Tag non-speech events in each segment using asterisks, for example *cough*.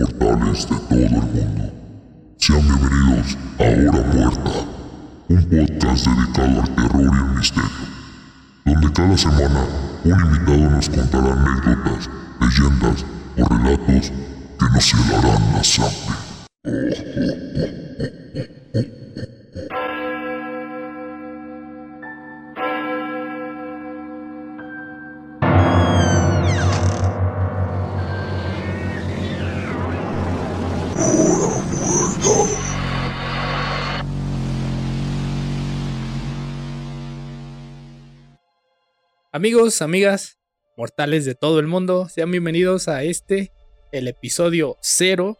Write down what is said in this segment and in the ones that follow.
mortales de todo el mundo. Sean bienvenidos a Hora Muerta, un podcast dedicado al terror y el misterio, donde cada semana un invitado nos contará anécdotas, leyendas o relatos que nos helarán la sangre. Amigos, amigas, mortales de todo el mundo, sean bienvenidos a este, el episodio cero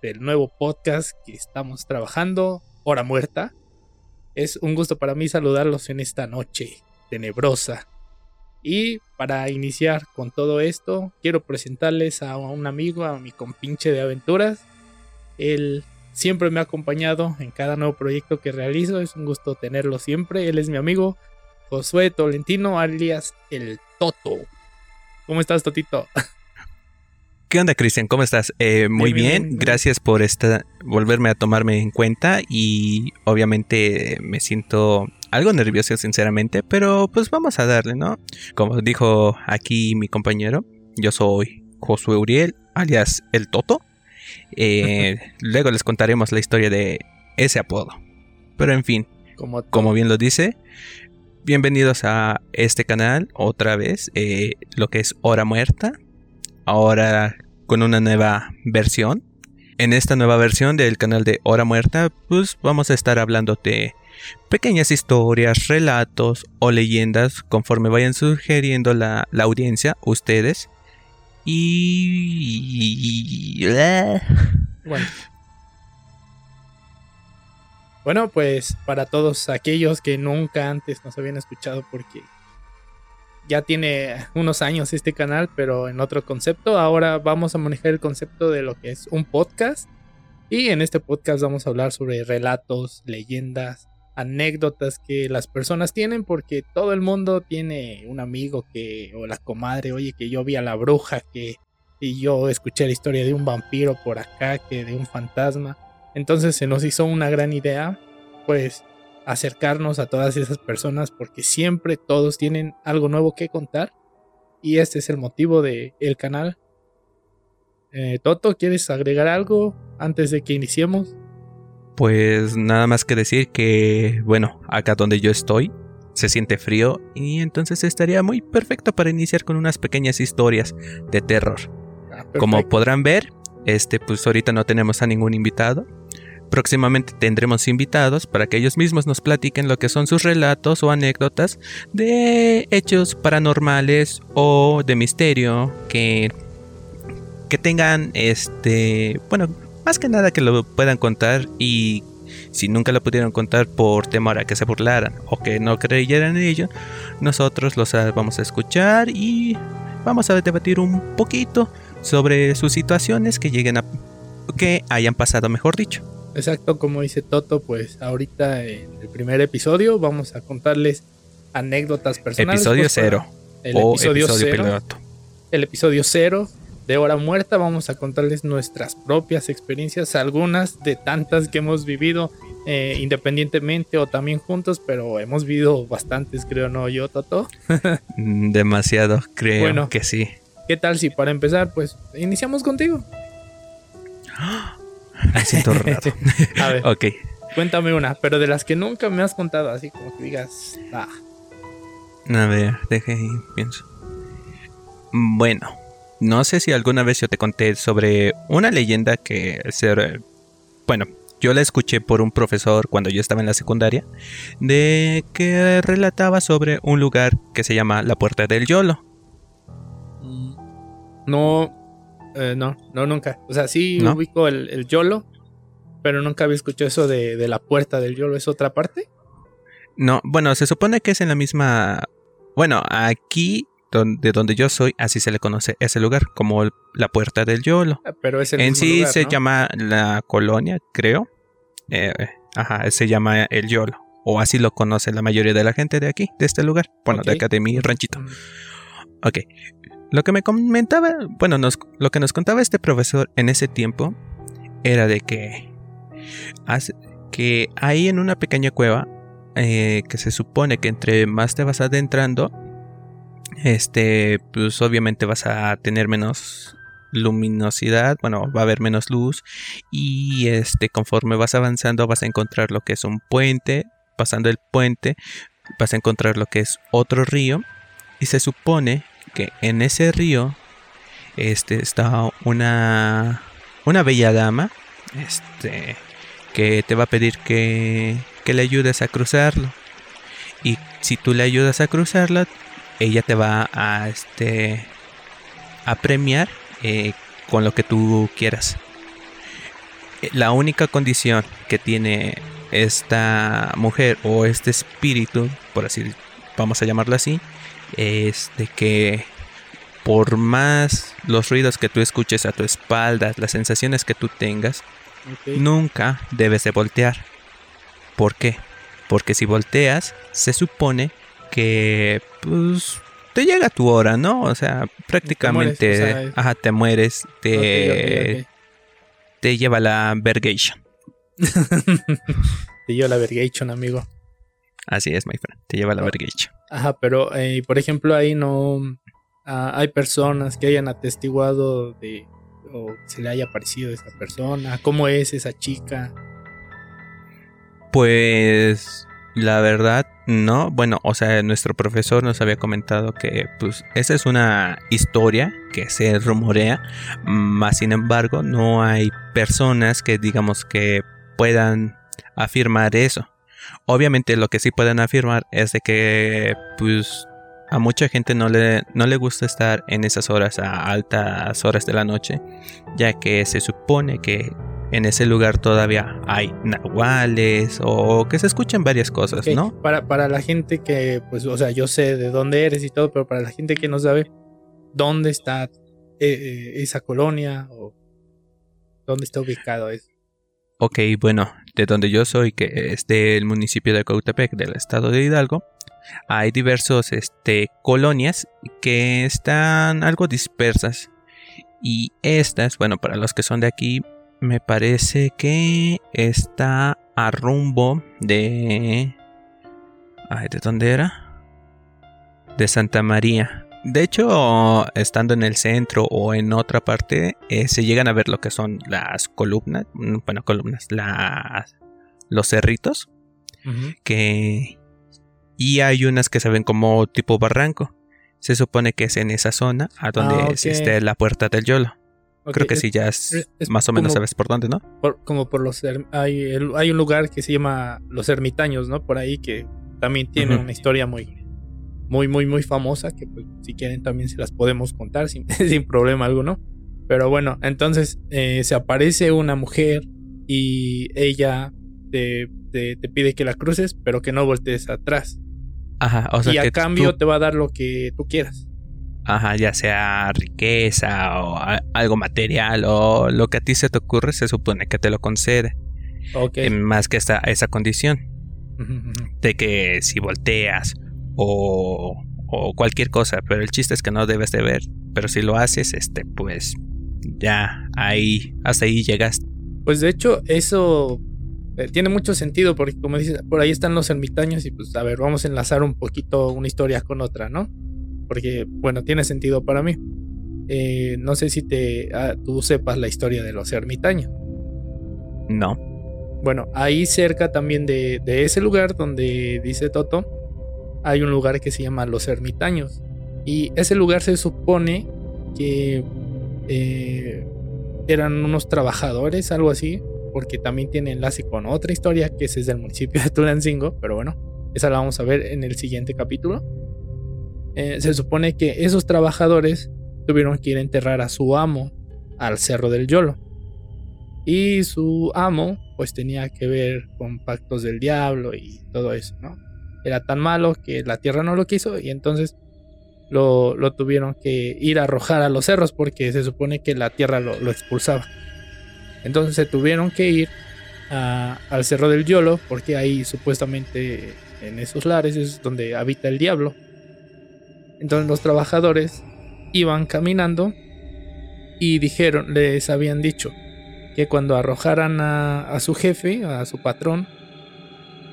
del nuevo podcast que estamos trabajando, Hora Muerta. Es un gusto para mí saludarlos en esta noche tenebrosa. Y para iniciar con todo esto, quiero presentarles a un amigo, a mi compinche de aventuras. Él siempre me ha acompañado en cada nuevo proyecto que realizo. Es un gusto tenerlo siempre. Él es mi amigo Josué Tolentino, alias El Toto. ¿Cómo estás, Totito? ¿Qué onda, Cristian? ¿Cómo estás? Eh, muy bien, gracias por esta, volverme a tomarme en cuenta y obviamente me siento algo nervioso, sinceramente, pero pues vamos a darle, ¿no? Como dijo aquí mi compañero, yo soy Josué Uriel, alias El Toto. Eh, *laughs* luego les contaremos la historia de ese apodo. Pero en fin, como, como bien lo dice, bienvenidos a este canal otra vez, eh, lo que es Hora Muerta, ahora con una nueva versión. En esta nueva versión del canal de Hora Muerta, pues vamos a estar hablando de pequeñas historias, relatos o leyendas conforme vayan sugiriendo la, la audiencia, ustedes. Y... Bueno, bueno, pues para todos aquellos que nunca antes nos habían escuchado porque ya tiene unos años este canal, pero en otro concepto, ahora vamos a manejar el concepto de lo que es un podcast. Y en este podcast vamos a hablar sobre relatos, leyendas, anécdotas que las personas tienen porque todo el mundo tiene un amigo que o la comadre, oye, que yo vi a la bruja que y yo escuché la historia de un vampiro por acá, que de un fantasma. Entonces se nos hizo una gran idea, pues, acercarnos a todas esas personas porque siempre todos tienen algo nuevo que contar. Y este es el motivo del el canal. Eh, Toto, ¿quieres agregar algo antes de que iniciemos? Pues nada más que decir que, bueno, acá donde yo estoy, se siente frío y entonces estaría muy perfecto para iniciar con unas pequeñas historias de terror. Ah, Como podrán ver, este pues ahorita no tenemos a ningún invitado, Próximamente tendremos invitados para que ellos mismos nos platiquen lo que son sus relatos o anécdotas de hechos paranormales o de misterio que, que tengan este, bueno, más que nada que lo puedan contar y si nunca lo pudieron contar por temor a que se burlaran o que no creyeran en ello, nosotros los vamos a escuchar y vamos a debatir un poquito sobre sus situaciones que lleguen a que hayan pasado, mejor dicho. Exacto, como dice Toto, pues ahorita en el primer episodio vamos a contarles anécdotas personales. Episodio pues, cero. El episodio, cero. El episodio cero de Hora Muerta vamos a contarles nuestras propias experiencias, algunas de tantas que hemos vivido eh, independientemente o también juntos, pero hemos vivido bastantes, creo, ¿no? Yo, Toto. *laughs* Mm, demasiado, creo bueno, que sí. ¿Qué tal si para empezar, pues iniciamos contigo? Me siento raro. *laughs* a ver. ok. Cuéntame una, pero de las que nunca me has contado, así como que digas. Ah. A ver, deje y pienso. Bueno, no sé si alguna vez yo te conté sobre una leyenda que se. Bueno, yo la escuché por un profesor cuando yo estaba en la secundaria, de que relataba sobre un lugar que se llama la Puerta del Yolo. No, eh, no, no, nunca. O sea, sí ubico el, YOLO, pero nunca había escuchado eso de, la puerta del YOLO. ¿Es otra parte? No, bueno, se supone que es en la misma. Bueno, aquí de donde yo soy, así se le conoce ese lugar, como la puerta del YOLO. Ah, pero es En sí se llama la colonia, creo. Eh, ajá, se llama el YOLO. O así lo conoce la mayoría de la gente de aquí, de este lugar. Bueno, de acá de mi ranchito. Mm. Ok. Lo que me comentaba, bueno, nos, lo que nos contaba este profesor en ese tiempo era de que, que ahí en una pequeña cueva, eh, que se supone que entre más te vas adentrando, este, pues obviamente vas a tener menos luminosidad, bueno, va a haber menos luz y este conforme vas avanzando vas a encontrar lo que es un puente, pasando el puente vas a encontrar lo que es otro río y se supone que en ese río este está una una bella dama este que te va a pedir que, que le ayudes a cruzarlo y si tú le ayudas a cruzarla ella te va a este a premiar eh, con lo que tú quieras. La única condición que tiene esta mujer o este espíritu, por así vamos a llamarlo así, es de que por más los ruidos que tú escuches a tu espalda, las sensaciones que tú tengas, nunca debes de voltear. ¿Por qué? Porque si volteas, se supone que pues te llega tu hora, ¿no? O sea, prácticamente, ajá, te mueres, te, te lleva la vergation. *laughs* te lleva la vergation, amigo. Así es, my friend, te lleva la vergation. Ajá, pero eh, por ejemplo ahí no ah, hay personas que hayan atestiguado de o se le haya parecido a esa persona, cómo es esa chica. Pues la verdad, no. Bueno, o sea, nuestro profesor nos había comentado que, pues, esa es una historia que se rumorea, más sin embargo, no hay personas que, digamos, que puedan afirmar eso. Obviamente, lo que sí pueden afirmar es de que, pues, a mucha gente no le, no le gusta estar en esas horas, a altas horas de la noche, ya que se supone que en ese lugar todavía hay nahuales o que se escuchan varias cosas, ¿no? Para, para la gente que, pues, o sea, yo sé de dónde eres y todo, pero para la gente que no sabe dónde está eh, eh, esa colonia o dónde está ubicado eso. Ok, bueno, de donde yo soy, que es del municipio de Cautepec, del estado de Hidalgo, hay diversos este, colonias que están algo dispersas. Y estas, bueno, para los que son de aquí, me parece que está a rumbo de... Ay, ¿de dónde era? De Santa María. De hecho, estando en el centro o en otra parte, eh, se llegan a ver lo que son las columnas, mm, bueno, columnas, las, los cerritos, que... Y hay unas que se ven como tipo barranco. Se supone que es en esa zona a donde ah, existe la puerta del Yolo. Creo que sí, ya es, más o menos sabes por dónde, ¿no? como por los... Hay, hay un lugar que se llama Los Ermitaños, ¿no? Por ahí que también tiene una historia muy, muy, muy, muy famosa que pues, si quieren también se las podemos contar sin, *laughs* sin problema alguno. Pero bueno, entonces eh, se aparece una mujer y ella te, te, pide que la cruces, pero que no voltees atrás. Ajá, o sea, y a cambio te va a dar lo que tú quieras. Ajá, ya sea riqueza o algo material o lo que a ti se te ocurre, se supone que te lo concede. Okay. más que esta, esa condición. De que si volteas o, o, cualquier cosa, pero el chiste es que no debes de ver. Pero si lo haces, este, pues ya ahí, hasta ahí llegaste. Pues de hecho, eso eh, tiene mucho sentido porque como dices, por ahí están los ermitaños y pues a ver, vamos a enlazar un poquito una historia con otra, ¿no? porque, bueno, tiene sentido para mí. Eh, no sé si te, ah, tú sepas la historia de los ermitaños. No. Bueno, ahí cerca también de, ese lugar donde dice Toto, hay un lugar que se llama Los Ermitaños. Y ese lugar se supone que eh, eran unos trabajadores, algo así, porque también tiene enlace con otra historia que es del municipio de Tulancingo, pero bueno, esa la vamos a ver en el siguiente capítulo. Eh, se supone que esos trabajadores tuvieron que ir a enterrar a su amo al Cerro del Yolo. Y su amo pues tenía que ver con pactos del diablo y todo eso, ¿no? Era tan malo que la tierra no lo quiso y entonces lo, tuvieron que ir a arrojar a los cerros porque se supone que la tierra lo, expulsaba. Entonces se tuvieron que ir al Cerro del Yolo porque ahí supuestamente en esos lares es donde habita el diablo. Entonces los trabajadores iban caminando y dijeron, les habían dicho que cuando arrojaran a, su jefe, a su patrón,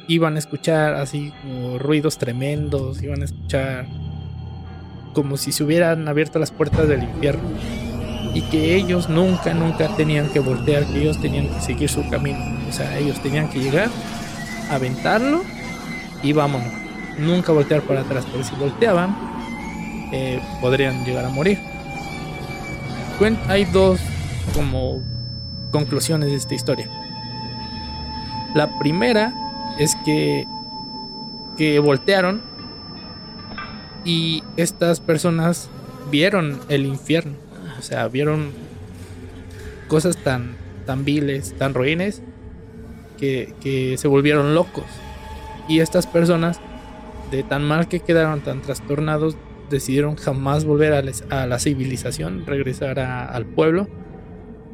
iban a escuchar así como ruidos tremendos, iban a escuchar como si se hubieran abierto las puertas del infierno y que ellos nunca, nunca tenían que voltear, que ellos tenían que seguir su camino, o sea, ellos tenían que llegar, aventarlo y vámonos, nunca voltear para atrás, porque si volteaban eh, podrían llegar a morir. Hay dos como conclusiones de esta historia. La primera es que, que voltearon y estas personas vieron el infierno. O sea, vieron cosas tan, tan viles, tan ruines, que, que se volvieron locos. Y estas personas, de tan mal que quedaron, tan trastornados, decidieron jamás volver a, la civilización, regresar al pueblo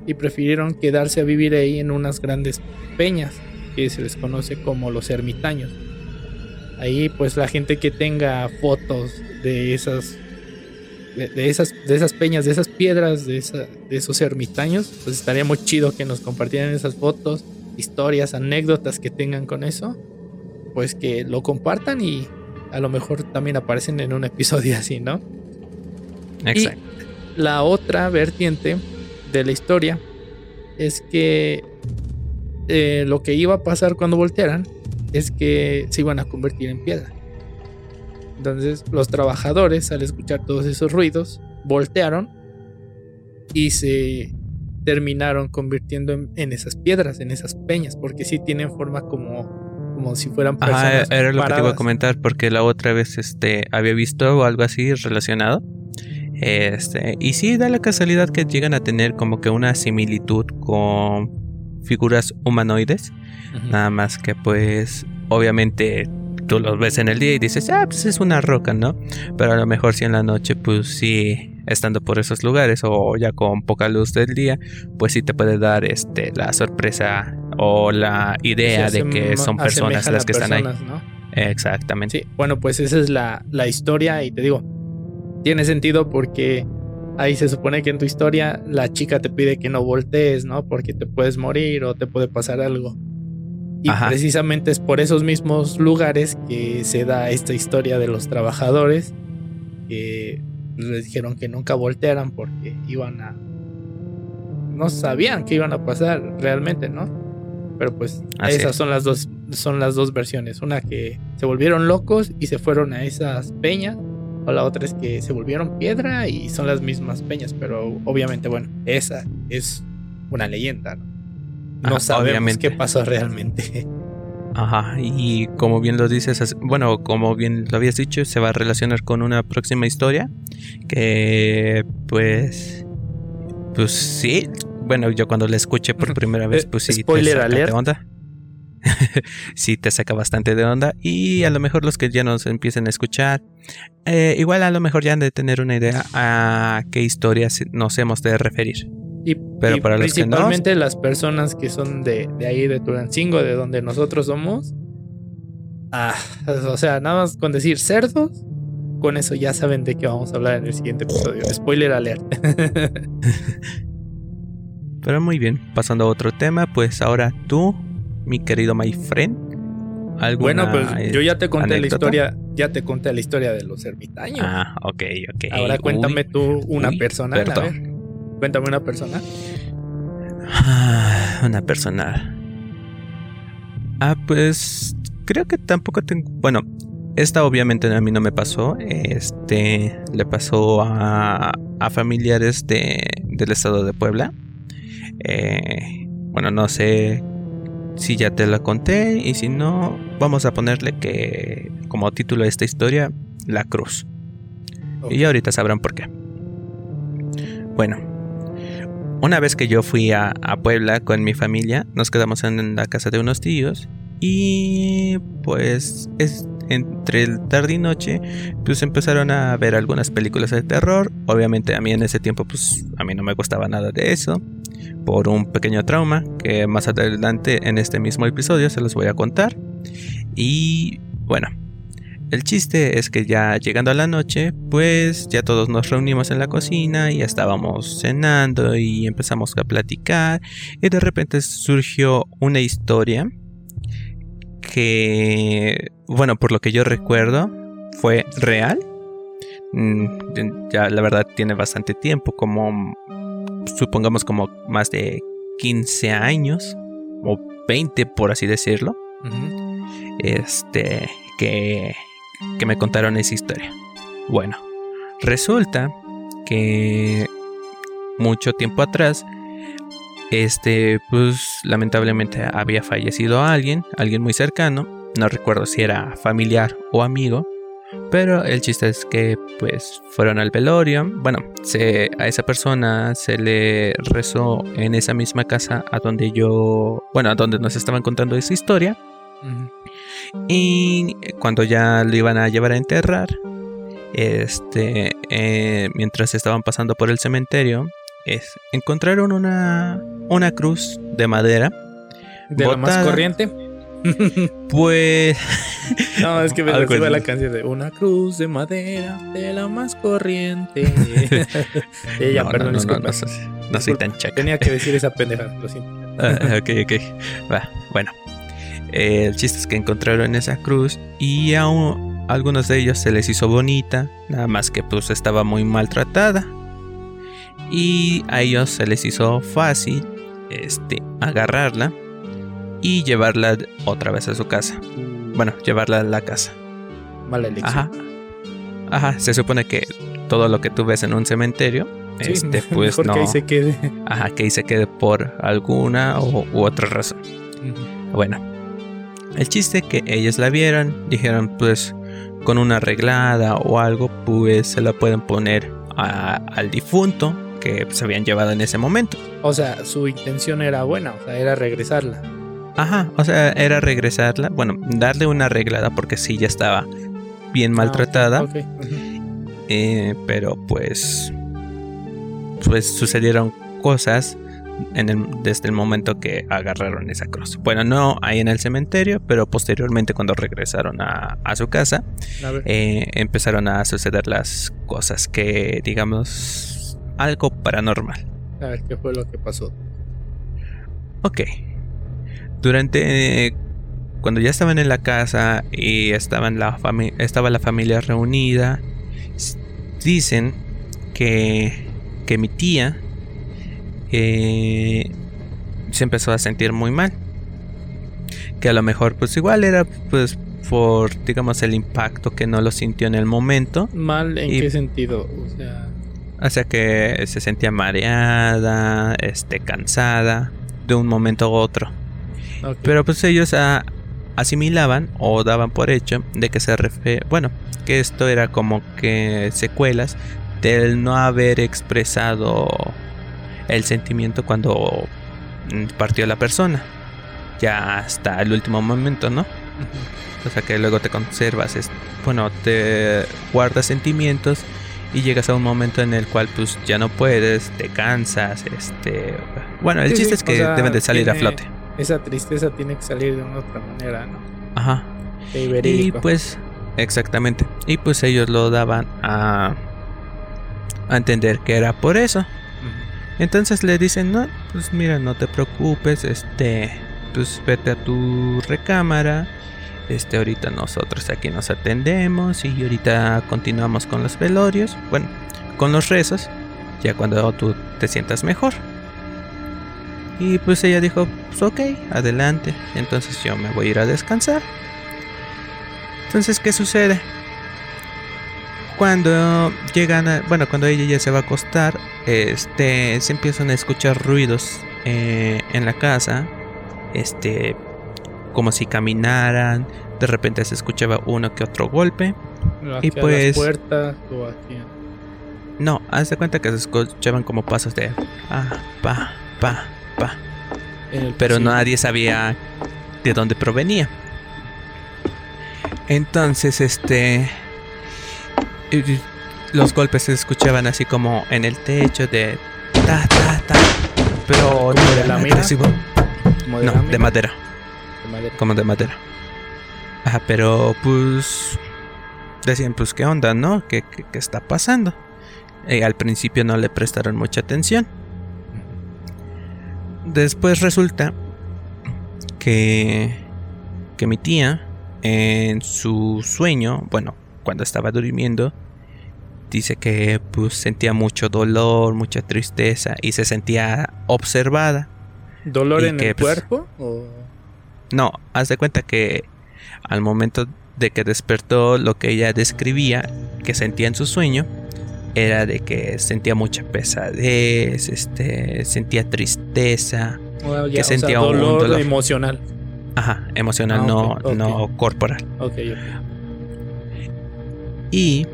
y prefirieron quedarse a vivir ahí en unas grandes peñas que se les conoce como los ermitaños. Ahí pues la gente que tenga fotos de esas de, esas de esas peñas, de esas piedras, de, de esos ermitaños, pues estaría muy chido que nos compartieran esas fotos, historias, anécdotas que tengan con eso, pues que lo compartan y a lo mejor también aparecen en un episodio *laughs* así, ¿no? Exacto. Y la otra vertiente de la historia es que eh, lo que iba a pasar cuando voltearan es que se iban a convertir en piedra. Entonces los trabajadores al escuchar todos esos ruidos voltearon y se terminaron convirtiendo en, esas piedras, en esas peñas, porque sí tienen forma como como si fueran personas. era lo que te iba a comentar, porque la otra vez este había visto algo así relacionado este, y sí, da la casualidad que llegan a tener como que una similitud con figuras humanoides. Nada más que pues obviamente tú los ves en el día y dices, ah, pues es una roca, ¿no? Pero a lo mejor si en la noche, pues sí, estando por esos lugares o ya con poca luz del día, pues sí te puede dar este la sorpresa o la idea de que son personas las que están ahí. Exactamente. Sí, bueno, pues esa es la, la historia y te digo, tiene sentido porque ahí se supone que en tu historia la chica te pide que no voltees, ¿no? Porque te puedes morir o te puede pasar algo. Y precisamente es por esos mismos lugares que se da esta historia de los trabajadores que les dijeron que nunca voltearan porque iban a... No sabían que iban a pasar realmente, ¿no? Pero pues esas son las dos son las dos versiones, una que se volvieron locos y se fueron a esas peñas o la otra es que se volvieron piedra y son las mismas peñas, pero obviamente, bueno, esa es una leyenda, ¿no? No sabemos qué pasó *laughs* realmente. Ajá, y como bien lo dices, bueno, como bien lo habías dicho, se va a relacionar con una próxima historia que pues pues sí, bueno, yo cuando la escuché por primera vez, pues sí, spoiler alert. Onda. *laughs* sí te saca bastante de onda y a lo mejor los que ya nos empiecen a escuchar, eh, igual a lo mejor ya han de tener una idea a qué historias nos hemos de referir. Y, Pero para principalmente las personas que son de, ahí, de Turancingo, de donde nosotros somos. Ah, o sea, nada más con decir cerdos, con eso ya saben de qué vamos a hablar en el siguiente episodio. Spoiler alert. *laughs* Pero muy bien, pasando a otro tema, pues ahora tú mi querido my friend. Bueno, pues yo ya te conté la historia, ya te conté la historia de los ermitaños. Ah, ok, ok. Ahora cuéntame tú una persona. A ver, cuéntame una persona. Ah, una persona. Ah, pues creo que tampoco tengo. Bueno, esta obviamente a mí no me pasó. Este le pasó a, a familiares de, del estado de Puebla. Eh, bueno, no sé si ya te la conté y si no, vamos a ponerle que como título de esta historia, La Cruz. Y ahorita sabrán por qué. Bueno, una vez que yo fui a, Puebla con mi familia, nos quedamos en la casa de unos tíos y pues es, entre el tarde y noche pues empezaron a ver algunas películas de terror. Obviamente a mí en ese tiempo pues a mí no me gustaba nada de eso por un pequeño trauma que más adelante en este mismo episodio se los voy a contar. Y bueno, el chiste es que ya llegando a la noche, pues ya todos nos reunimos en la cocina y estábamos cenando y empezamos a platicar y de repente surgió una historia que, bueno, por lo que yo recuerdo, fue real. Mm, ya la verdad tiene bastante tiempo, como supongamos como más de 15 años o 20 por así decirlo. Este, que, que me contaron esa historia. Bueno, resulta que mucho tiempo atrás, este, pues lamentablemente había fallecido alguien, alguien muy cercano, no recuerdo si era familiar o amigo, pero el chiste es que pues fueron al velorio. Bueno, se, a esa persona se le rezó en esa misma casa a donde yo, bueno, a donde nos estaban contando esa historia. Y cuando ya lo iban a llevar a enterrar, este, eh, mientras estaban pasando por el cementerio, es, encontraron una, una cruz de madera. De la más corriente. *laughs* Pues. No, es que me *laughs* recibe la canción de Una cruz de madera de la más corriente. *laughs* Ella, perdón, no, soy, tan chaca. Tenía que decir esa pendeja, lo siento. Ah, ok, ok. Va, bueno. el chiste es que encontraron esa cruz y a, algunos de ellos se les hizo bonita, nada más que pues estaba muy maltratada. Y a ellos se les hizo fácil este, agarrarla y llevarla otra vez a su casa. Bueno, llevarla a la casa. Mala elección. Ajá. Ajá, se supone que todo lo que tú ves en un cementerio, este, *laughs* pues no. Que ahí se quede. Ajá, que ahí se quede por alguna u, otra razón. Bueno, el chiste que ellos la vieron, dijeron, pues con una arreglada o algo, pues se la pueden poner al difunto que se habían llevado en ese momento. O sea, su intención era buena, o sea, era regresarla. Ajá, o sea, era regresarla, bueno, darle una arreglada porque sí ya estaba bien ah, maltratada. Eh, pero pues, pues sucedieron cosas en el, desde el momento que agarraron esa cruz. Bueno, no ahí en el cementerio, pero posteriormente cuando regresaron a, su casa, eh, empezaron a suceder las cosas que, digamos, algo paranormal. A ver, ¿qué fue lo que pasó? Ok, durante cuando ya estaban en la casa y estaban la estaba la familia reunida, dicen que, que mi tía eh, se empezó a sentir muy mal. Que a lo mejor pues igual era pues por digamos el impacto que no lo sintió en el momento. ¿Mal en qué sentido? O sea... O sea que se sentía mareada, este, cansada de un momento a otro. Pero pues ellos asimilaban o daban por hecho de que se refiere, bueno, que esto era como que secuelas del no haber expresado el sentimiento cuando partió la persona. Ya hasta el último momento, ¿no? O sea que luego te conservas, bueno, te guardas sentimientos y llegas a un momento en el cual pues ya no puedes, te cansas, este, bueno, el chiste es que deben de salir a flote esa tristeza tiene que salir de una otra manera, ¿no? Ajá. Y pues, exactamente. Y pues ellos lo daban a, a entender que era por eso. Entonces le dicen, no, pues mira, no te preocupes, este, pues vete a tu recámara. Este, ahorita nosotros aquí nos atendemos y ahorita continuamos con los velorios, bueno, con los rezos, ya cuando tú te sientas mejor. Y pues ella dijo, pues ok, adelante. Entonces yo me voy a ir a descansar. Entonces, ¿qué sucede? Cuando llegan a, bueno, cuando ella ya se va a acostar, este, se empiezan a escuchar ruidos eh, en la casa, este, como si caminaran. De repente se escuchaba uno que otro golpe. y pues, puertas o No, haz de cuenta que se escuchaban como pasos de pa, pa, pero nadie sabía de dónde provenía. Entonces, este. Los golpes se escuchaban así como en el techo de. Ta, ta, ta. Pero no de la no, de madera. Como de madera. Ajá, pero pues. decían, pues, ¿qué onda, no? ¿Qué, qué, qué está pasando? Y al principio no le prestaron mucha atención. Después resulta que, que mi tía, en su sueño, bueno, cuando estaba durmiendo, dice que pues sentía mucho dolor, mucha tristeza y se sentía observada. ¿Dolor Y en que, el pues, cuerpo? O... No, haz de cuenta que al momento de que despertó lo que ella describía que sentía en su sueño era de que sentía mucha pesadez, este, sentía tristeza, o ya, que o sea, sentía un dolor, dolor. emocional. ajá, emocional, Ah, no, ok, ok. no corporal. Ok, ok. Y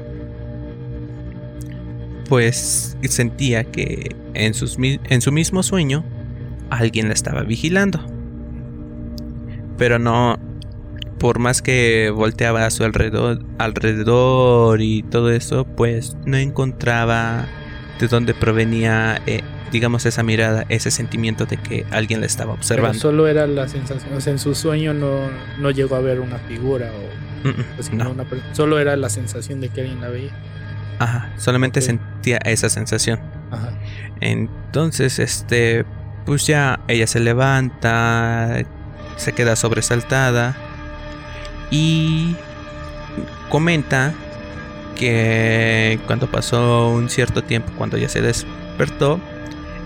pues sentía que en, sus, en su mismo sueño alguien la estaba vigilando. Pero no, por más que volteaba a su alrededor, alrededor y todo eso, pues no encontraba de dónde provenía, eh, digamos, esa mirada, ese sentimiento de que alguien la estaba Pero observando. solo era la sensación. O sea, en su sueño no, no llegó a ver una figura o Mm, mm, pues, no. una Solo era la sensación de que alguien la veía. Ajá, solamente sentía esa sensación. Ajá. Entonces, este, pues ya ella se levanta, se queda sobresaltada y comenta que cuando pasó un cierto tiempo, cuando ya se despertó,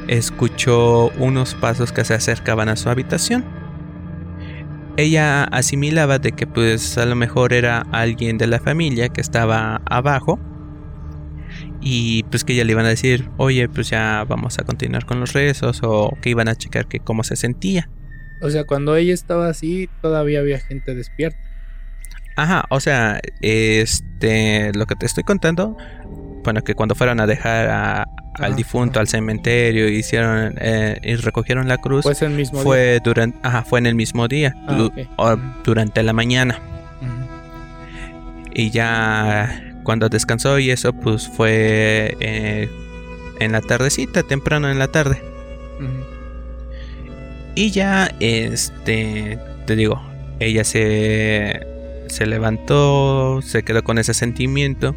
escuchó unos pasos que se acercaban a su habitación. Ella asimilaba de que pues a lo mejor era alguien de la familia que estaba abajo y pues que ya le iban a decir, oye, pues ya vamos a continuar con los rezos o que iban a checar que cómo se sentía. O sea, cuando ella estaba así, todavía había gente despierta. Ajá, o sea, este, lo que te estoy contando, bueno, que cuando fueron a dejar a- al difunto al cementerio y hicieron eh, y recogieron la cruz, Pues el mismo día. fue durante, ajá, fue en el mismo día, Ah, o durante la mañana. Y ya cuando descansó y eso, pues fue eh, en la tardecita, temprano en la tarde. Y ya, este, te digo, ella se, se levantó, se quedó con ese sentimiento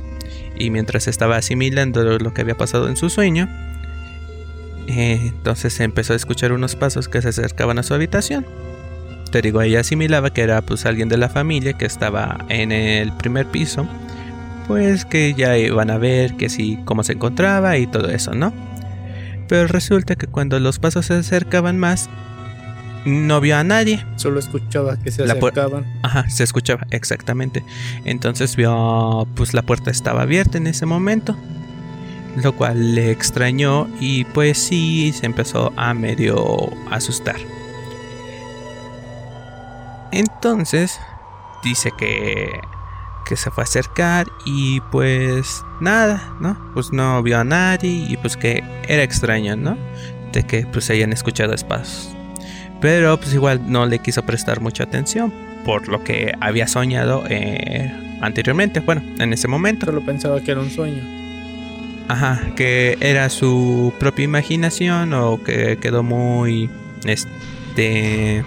y mientras estaba asimilando lo que había pasado en su sueño, eh, entonces empezó a escuchar unos pasos que se acercaban a su habitación. Te digo, ella asimilaba que era pues alguien de la familia que estaba en el primer piso, pues que ya iban a ver que sí, cómo se encontraba y todo eso, ¿no? Pero resulta que cuando los pasos se acercaban más, no vio a nadie. Solo escuchaba que se La acercaban. Ajá, se escuchaba, exactamente. Entonces vio, pues la puerta estaba abierta en ese momento. Lo cual le extrañó y pues sí, se empezó a medio asustar. Entonces, dice que, que se fue a acercar y pues nada, ¿no? Pues no vio a nadie y pues que era extraño, ¿no? De que pues hayan escuchado pasos. Pero pues igual no le quiso prestar mucha atención por lo que había soñado eh, anteriormente, bueno, en ese momento. Solo pensaba que era un sueño. Ajá, que era su propia imaginación o que quedó muy este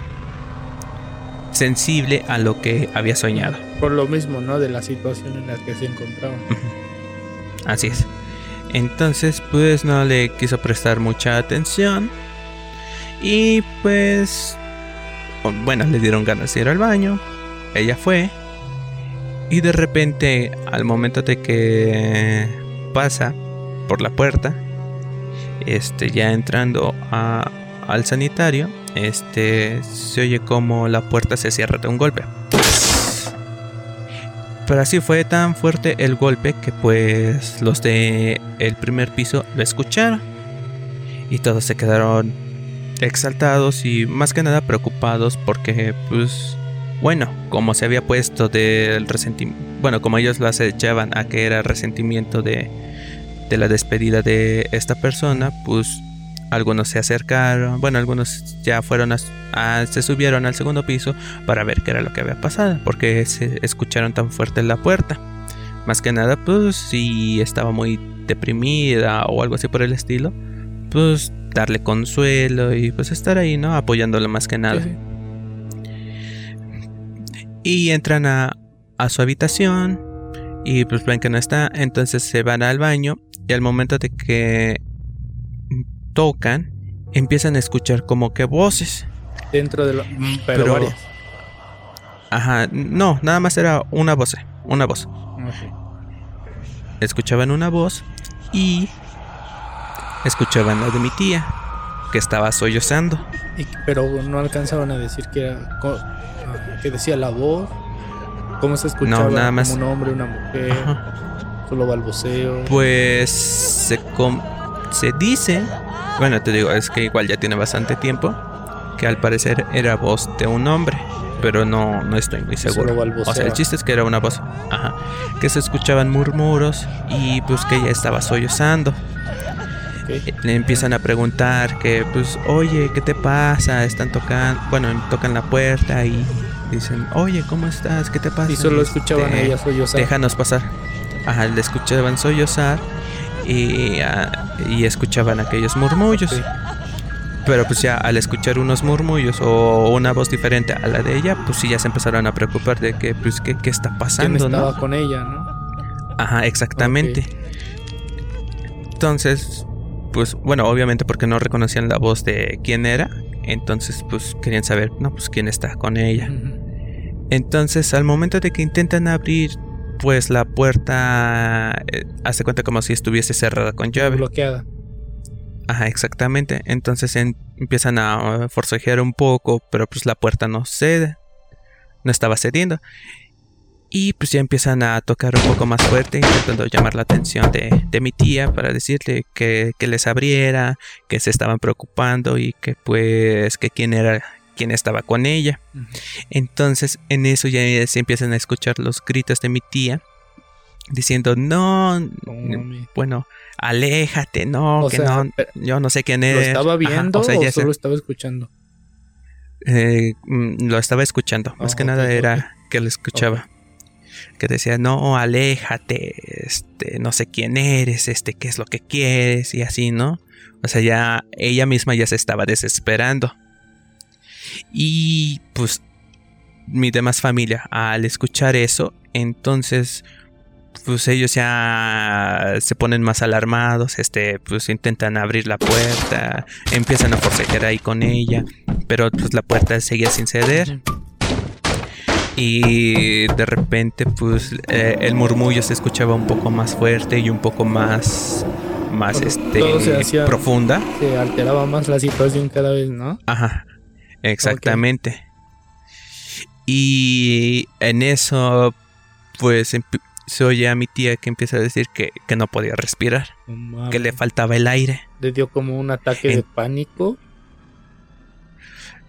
sensible a lo que había soñado. Por lo mismo, ¿no? De la situación en la que se encontraba. Así es. Entonces, pues no le quiso prestar mucha atención. Y pues, bueno, le dieron ganas de ir al baño. Ella fue. Y de repente, al momento de que pasa por la puerta, este, ya entrando al sanitario, este, se oye como la puerta se cierra de un golpe. Pero así fue tan fuerte el golpe que pues los de el primer piso lo escucharon. Y todos se quedaron exaltados y más que nada preocupados porque pues bueno, como se había puesto del resentimiento, bueno, como ellos lo acechaban a que era resentimiento de, de la despedida de esta persona, pues algunos se acercaron, bueno, algunos ya fueron a, a- se subieron al segundo piso para ver qué era lo que había pasado, porque se escucharon tan fuerte la puerta. Más que nada, pues si estaba muy deprimida o algo así por el estilo, pues darle consuelo y pues estar ahí, ¿no? Apoyándolo más que nada. Sí, sí. Y entran a, a su habitación y pues ven que no está, entonces se van al baño y al momento de que tocan, empiezan a escuchar como que voces. Dentro de lo... mm, Pero, Pero- varias. Ajá, no, nada más era una voz, una voz. Ok. Escuchaban una voz y escuchaban la de mi tía, que estaba sollozando. Y- pero no alcanzaban a decir que era... ah, que decía la voz. ¿Cómo se escuchaba? nada más. Como un hombre, una mujer. Ajá. Solo balbuceo. Pues se, com- se dice, bueno, te digo, es que igual ya tiene bastante tiempo, que al parecer era voz de un hombre, pero no, no estoy muy seguro. O sea, el chiste es que era una voz, ajá, que se escuchaban murmuros y pues que ella estaba sollozando. Le empiezan a preguntar que pues, oye, ¿qué te pasa? Están tocando, bueno, tocan la puerta y dicen, oye, ¿cómo estás? ¿Qué te pasa? Y solo escuchaban a ella sollozar. Déjanos pasar. Ajá, le escuchaban sollozar y, ah, y escuchaban aquellos murmullos. Pero pues ya al escuchar unos murmullos o una voz diferente a la de ella, pues sí ya se empezaron a preocupar de que, pues, ¿qué, qué está ¿Quién pasando? estaba ¿no? con ella, no? Ajá, exactamente. Entonces, pues bueno, obviamente porque no reconocían la voz de quién era, entonces pues querían saber, no, pues quién está con ella. Entonces, al momento de que intentan abrir, pues la puerta eh, hace cuenta como si estuviese cerrada con llave. Bloqueada. Ajá, exactamente. Entonces en- empiezan a forcejear un poco, pero pues la puerta no cede. No estaba cediendo. Y pues ya empiezan a tocar un poco más fuerte, intentando llamar la atención de, de mi tía para decirle que, que les abriera, que se estaban preocupando y que pues que quién era quién estaba con ella. Entonces en eso ya se empiezan a escuchar los gritos de mi tía diciendo no, bueno, aléjate, no, O que sea, no, yo no sé quién ¿Lo eres. estaba Ajá, viendo o sea, o, ya se- solo estaba escuchando? eh, mm, lo estaba escuchando. Más Ah, que ok, nada era que lo escuchaba. Que decía, no, aléjate, este, no sé quién eres, este, qué es lo que quieres, y así, ¿no? O sea, ya ella misma ya se estaba desesperando. Y pues mi demás familia, al escuchar eso, entonces pues ellos ya se ponen más alarmados, este, pues intentan abrir la puerta, empiezan a forcejear ahí con ella, pero pues la puerta seguía sin ceder y de repente pues eh, el murmullo se escuchaba un poco más fuerte y un poco más más Todo- este hacía- profunda. Se alteraba más la situación cada vez, ¿no? Ajá, exactamente. Y en eso, pues se oye a mi tía que empieza a decir que, que no podía respirar, que le faltaba el aire. Le dio como un ataque de pánico.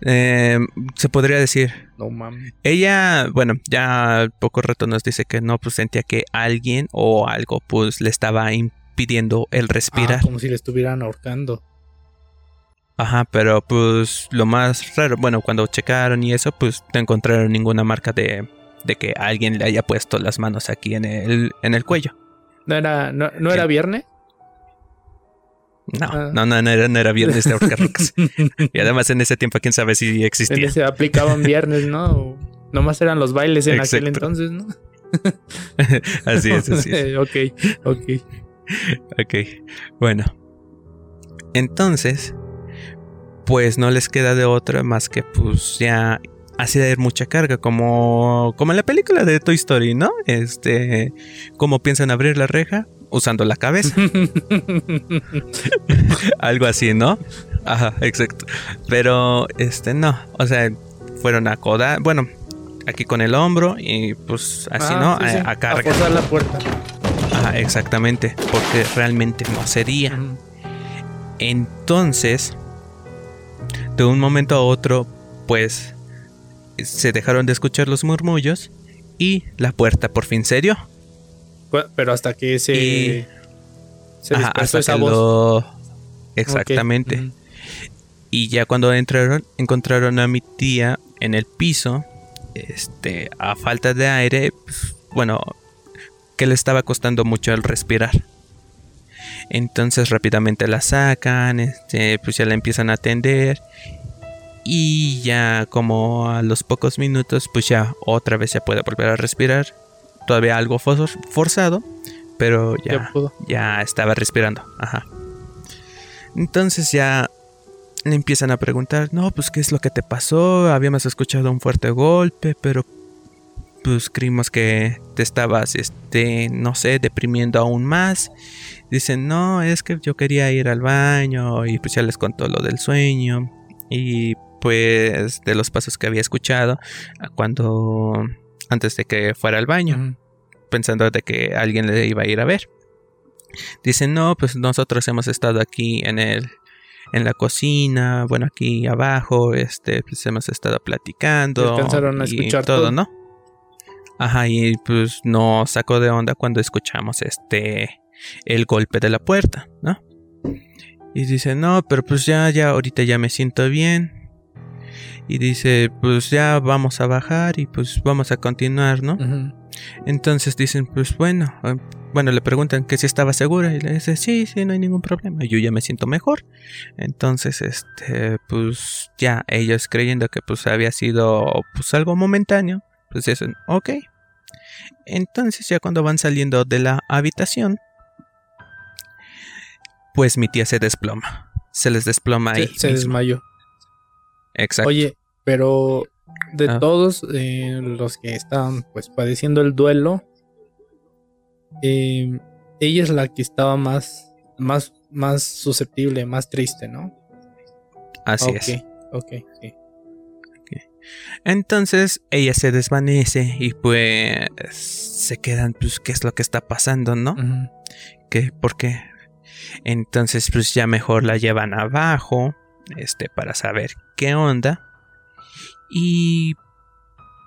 Eh, se podría decir. No mames. Ella, bueno, ya poco rato nos dice que no, pues sentía que alguien o algo, pues le estaba impidiendo el respirar. Ah, como si le estuvieran ahorcando. Ajá, pero pues lo más raro, bueno, cuando checaron y eso, pues no encontraron ninguna marca de, de que alguien le haya puesto las manos aquí en el, en el cuello. ¿No era, no, no era viernes? No, Ah. no, no, no era, no era viernes de ahorcar rocas. *laughs* Y además en ese tiempo, quién sabe si existía. ese aplicaban viernes, ¿no? O nomás eran los bailes en aquel entonces, ¿no? *laughs* Así es, así es. *laughs* ok, ok. Ok, bueno. Entonces, pues no les queda de otra más que pues ya hacer mucha carga, como, como en la película de Toy Story, ¿no? Este, como piensan abrir la reja usando la cabeza, *laughs* algo así, ¿no? Ajá, exacto. Pero, este, no, o sea, fueron a coda, bueno, aquí con el hombro y pues así, Ah, ¿no? sí, sí. A, a A carga. forzar la puerta. Ajá, exactamente, porque realmente no sería. Entonces, de un momento a otro, pues se dejaron de escuchar los murmullos y la puerta por fin se dio. Pero hasta que se, Y- se Ajá, hasta esa que voz. lo- Exactamente. Y ya cuando entraron, encontraron a mi tía en el piso, este, a falta de aire, pues, bueno, que le estaba costando mucho el respirar. Entonces rápidamente la sacan, este, pues ya la empiezan a atender. Y ya como a los pocos minutos, pues ya otra vez se puede volver a respirar. Todavía algo for- forzado, pero Ya ya, pudo. ya estaba respirando. Ajá. Entonces ya le empiezan a preguntar, no, pues qué es lo que te pasó, habíamos escuchado un fuerte golpe, pero pues creímos que te estabas, este, no sé, deprimiendo aún más. Dicen, no, es que yo quería ir al baño y pues ya les contó lo del sueño y pues de los pasos que había escuchado cuando antes de que fuera al baño Ujú. pensando de que alguien le iba a ir a ver. Dicen, no, pues nosotros hemos estado aquí en el en la cocina, bueno, aquí abajo, este, pues hemos estado platicando. A escuchar todo, todo. ¿no? Ajá, y pues nos sacó de onda cuando escuchamos este el golpe de la puerta, ¿no? Y dice, no, pero pues ya, ya, ahorita ya me siento bien. Y dice, pues ya vamos a bajar y pues vamos a continuar, ¿no? Entonces dicen, pues bueno, eh, bueno, le preguntan que si estaba segura y le dice, sí, sí, no hay ningún problema, yo ya me siento mejor. Entonces, este, pues ya ellos creyendo que pues había sido pues algo momentáneo, pues dicen, ok. Entonces ya cuando van saliendo de la habitación, pues mi tía se desploma. Se les desploma Se, ahí. se mismo. desmayó. Exacto. Oye, pero de Ah. todos eh, los que estaban pues padeciendo el duelo, eh, ella es la que estaba más, más, más susceptible, más triste, ¿no? Así es. Ok, sí. Entonces ella se desvanece y pues se quedan, pues, ¿qué es lo que está pasando, no? Ujú. ¿Qué? ¿Por qué? Entonces, pues ya mejor la llevan abajo, este, para saber qué onda. Y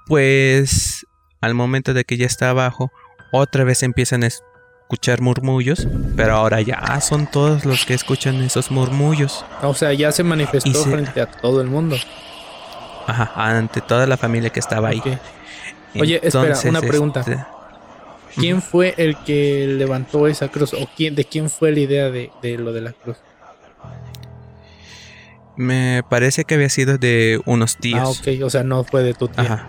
pues al momento de que ya está abajo, otra vez empiezan a escuchar murmullos, pero ahora ya son todos los que escuchan esos murmullos. O sea, ya se manifestó se- frente a todo el mundo. Ajá, ante toda la familia que estaba ahí. Oye, espera, una pregunta. este, ¿Quién fue el que levantó esa cruz? ¿O quién, de quién fue la idea de, de lo de la cruz? Me parece que había sido de unos tíos. Ah, ok, o sea, no fue de tu tía. Ajá.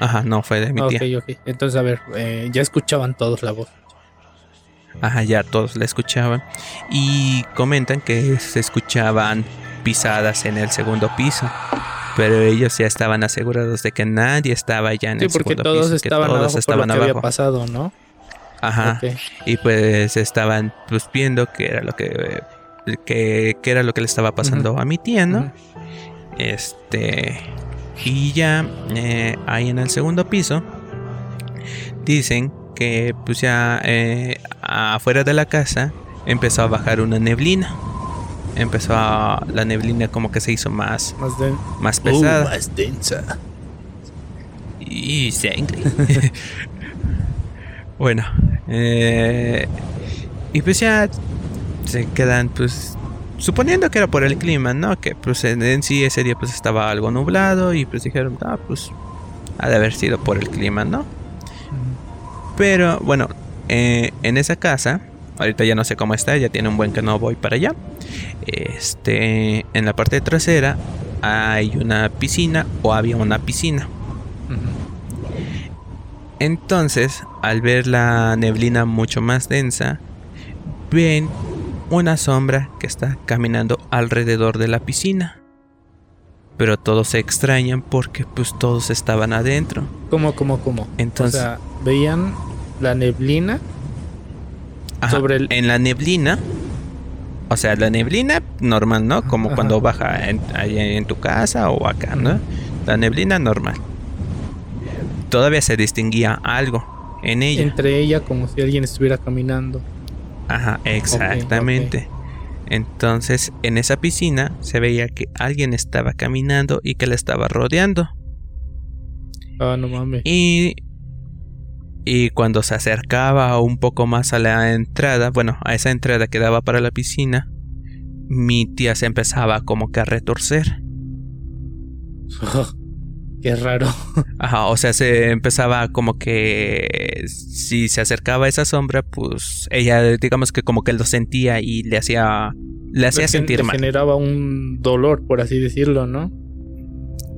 Ajá, no fue de mi ok, tía. ok. Entonces, a ver, eh, ya escuchaban todos la voz. Ajá, ya todos la escuchaban. Y comentan que se escuchaban pisadas en el segundo piso. Pero ellos ya estaban asegurados de que nadie estaba ya en Sí, el porque segundo todos piso, que estaban todos abajo por estaban lo que había pasado, ¿no? Ajá. Ok. Y pues estaban pues viendo que era lo que que, que era lo que le estaba pasando a mi tía, ¿no? Este. Y ya eh, ahí en el segundo piso dicen que pues ya eh, afuera de la casa empezó a bajar una neblina. Empezó a, la neblina como que se hizo más, Más más pesada. Uh, más densa. Y sangre. *laughs* bueno, eh, y pues ya se quedan, pues, suponiendo que era por el clima, ¿no? Que pues en, en sí ese día pues estaba algo nublado y pues dijeron, ah, pues ha de haber sido por el clima, ¿no? Pero bueno, eh, en esa casa, ahorita ya no sé cómo está, ya tiene un buen que no voy para allá. Este, en la parte trasera hay una piscina o había una piscina. Entonces, al ver la neblina mucho más densa, ven una sombra que está caminando alrededor de la piscina. Pero todos se extrañan porque pues todos estaban adentro. ¿Cómo, cómo, cómo? Entonces- O sea, veían la neblina. Ajá, Sobre el- En la neblina, o sea, la neblina normal, ¿no? Como Ajá. cuando baja en, en tu casa o acá, ¿no? La neblina normal. Todavía se distinguía algo en ella. Entre ella como si alguien estuviera caminando. Ajá, exactamente. Entonces, en esa piscina se veía que alguien estaba caminando y que la estaba rodeando. Ah, no mames. Y, y cuando se acercaba un poco más a la entrada, bueno, a esa entrada que daba para la piscina, mi tía se empezaba como que a retorcer. *laughs* Qué raro. *laughs* Ajá, o sea, se empezaba como que si se acercaba a esa sombra, pues ella digamos que como que lo sentía y le hacía le hacía sentir mal. generaba un dolor, por así decirlo, ¿no?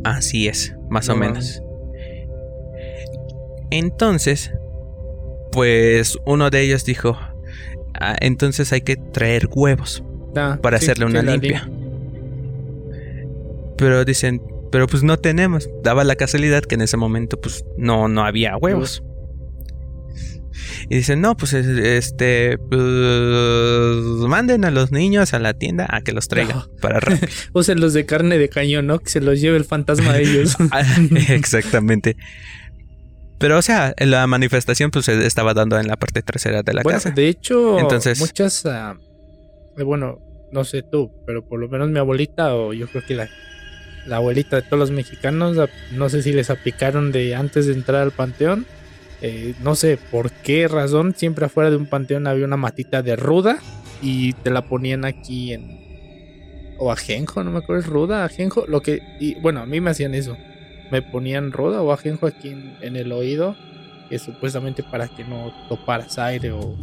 Así es, más o No menos. Entonces, pues uno de ellos dijo, "Ah, entonces hay que traer huevos Ah, para sí, hacerle una limpia. Pero dicen, pero pues no tenemos. Daba la casualidad que en ese momento pues no, no había huevos. Y dicen, no, pues es- este, pues, manden a los niños a la tienda a que los traigan No. para Rappi. *laughs* Usen los de carne de cañón, ¿no? Que se los lleve el fantasma de ellos. *laughs* Ah, Exactamente. Pero, o sea, la manifestación pues se estaba dando en la parte trasera de la bueno, casa. de hecho, Entonces- muchas, ah, eh, bueno, no sé tú, pero por lo menos mi abuelita o yo creo que la, la abuelita de todos los mexicanos, no sé si les aplicaron de antes de entrar al panteón, eh, no sé por qué razón, siempre afuera de un panteón había una matita de ruda y te la ponían aquí en... O ajenjo, no me acuerdo, es ruda, ajenjo, lo que... Y bueno, a mí me hacían eso. Me ponían ruda o ajenjo aquí en el oído, que supuestamente para que no toparas aire o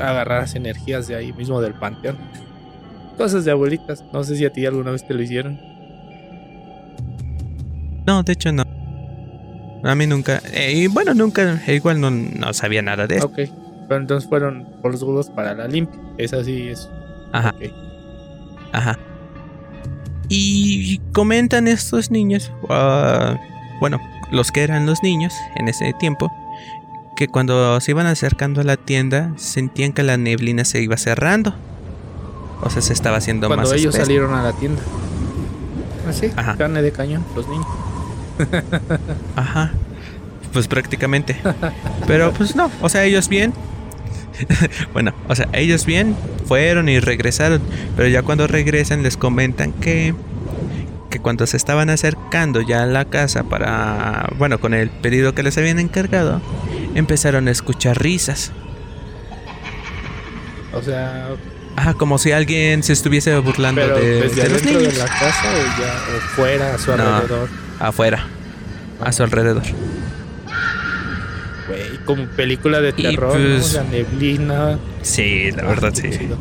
agarraras energías de ahí mismo del panteón. Cosas de abuelitas. No sé si a ti alguna vez te lo hicieron. No, de hecho no. A mí nunca. eh, y bueno, nunca. Igual no, no sabía nada de eso. Ok. Pero entonces fueron por los huevos para la limpia. Esa sí es. Ajá, ajá. Y comentan estos niños. ah, bueno, los que eran los niños en ese tiempo. Que cuando se iban acercando a la tienda. Sentían que la neblina se iba cerrando. O sea, se estaba haciendo Cuando más ellos espesa. salieron a la tienda. Así, Ajá. carne de cañón, los niños. *laughs* Ajá. Pues prácticamente. Pero pues no, o sea, ellos bien. *laughs* bueno, o sea, ellos bien fueron y regresaron, pero ya cuando regresan les comentan que que cuando se estaban acercando ya a la casa para, bueno, con el pedido que les habían encargado, empezaron a escuchar risas. O sea, Ajá, como si alguien se estuviese burlando pero de, desde de los adentro de niños. la casa o ya o fuera a su No. alrededor. Afuera, a su alrededor. Güey, como película de terror, pues, ¿no? La neblina. Sí, la verdad Ah, qué sí. chido.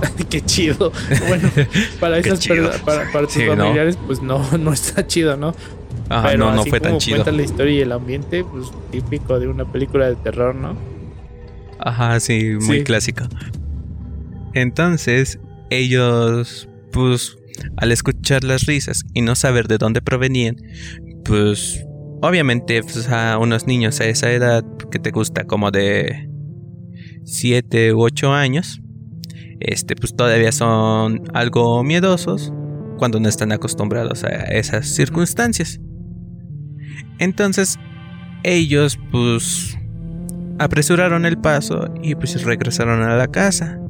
*laughs* qué chido. Bueno, para *laughs* esas chido. perso- para, para tus Sí, ¿no? familiares, pues no, *laughs* no está chido, ¿no? Ajá, Pero no, no así fue tan chido. cuenta la historia y el ambiente, pues típico de una película de terror, ¿no? Ajá, sí, muy Sí. clásico. Entonces, ellos, pues, al escuchar las risas y no saber de dónde provenían, pues, obviamente, pues, a unos niños a esa edad que te gusta, como de 7 u 8 años, este, pues todavía son algo miedosos cuando no están acostumbrados a esas circunstancias. Entonces, ellos, pues, apresuraron el paso y pues regresaron a la casa.